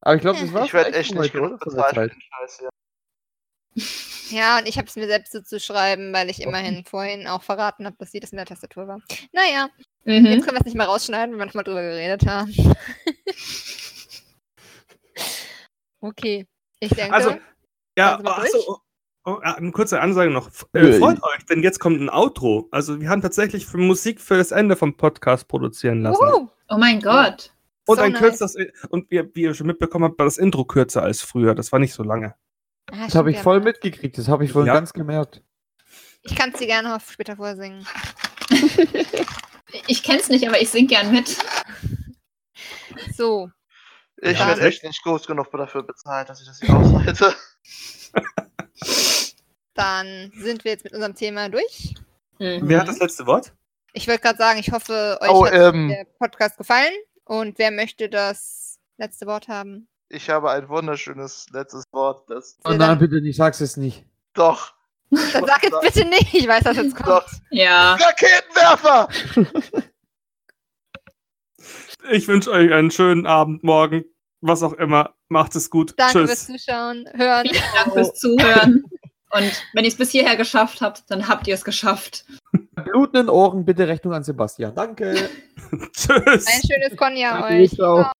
Aber ich glaube, das war's. Ich werde echt nicht genug oder? Von der bezahlt für Zeit. den Scheiß hier. Ja, und ich habe es mir selbst so zu schreiben, weil ich immerhin vorhin auch verraten habe, dass sie das in der Tastatur war. Naja, jetzt Mhm. können wir es nicht mehr rausschneiden, weil wir nochmal drüber geredet haben. okay, ich denke. Also, ja, Sind wir ach so, oh, ja, eine kurze Ansage noch. Äh, freut euch, denn jetzt kommt ein Outro. Also, wir haben tatsächlich für Musik für das Ende vom Podcast produzieren lassen. Wuhu, Oh mein Gott. Und so ein nice. kürzeres, und wie, wie ihr schon mitbekommen habt, war das Intro kürzer als früher. Das war nicht so lange. Ah, Das habe ich voll ja. mitgekriegt, das habe ich vorhin Ja. ganz gemerkt. Ich kann es dir gerne auf später vorsingen. Ich kenn's nicht, aber ich sing gern mit. So, Ich Ja. werde echt nicht groß genug dafür bezahlt, dass ich das hier aushalte. dann sind wir jetzt mit unserem Thema durch. Mhm. Wer hat das letzte Wort? Ich wollte gerade sagen, ich hoffe, euch Oh, hat ähm. der Podcast gefallen. Und wer möchte das letzte Wort haben? Ich habe ein wunderschönes letztes Wort. Das Oh nein, bitte nicht, sag's es nicht. doch. Dann sag jetzt bitte nicht, ich weiß, was jetzt kommt. Doch. Ja. Raketenwerfer! Ich wünsche euch einen schönen Abend, morgen, was auch immer. Macht es gut. Danke Tschüss. fürs Zuschauen, Hören. Vielen Dank fürs Zuhören. Und wenn ihr es bis hierher geschafft habt, dann habt ihr es geschafft. Blutenden Ohren, bitte Rechnung an Sebastian. Danke. Tschüss. Ein schönes Konja euch. ciao.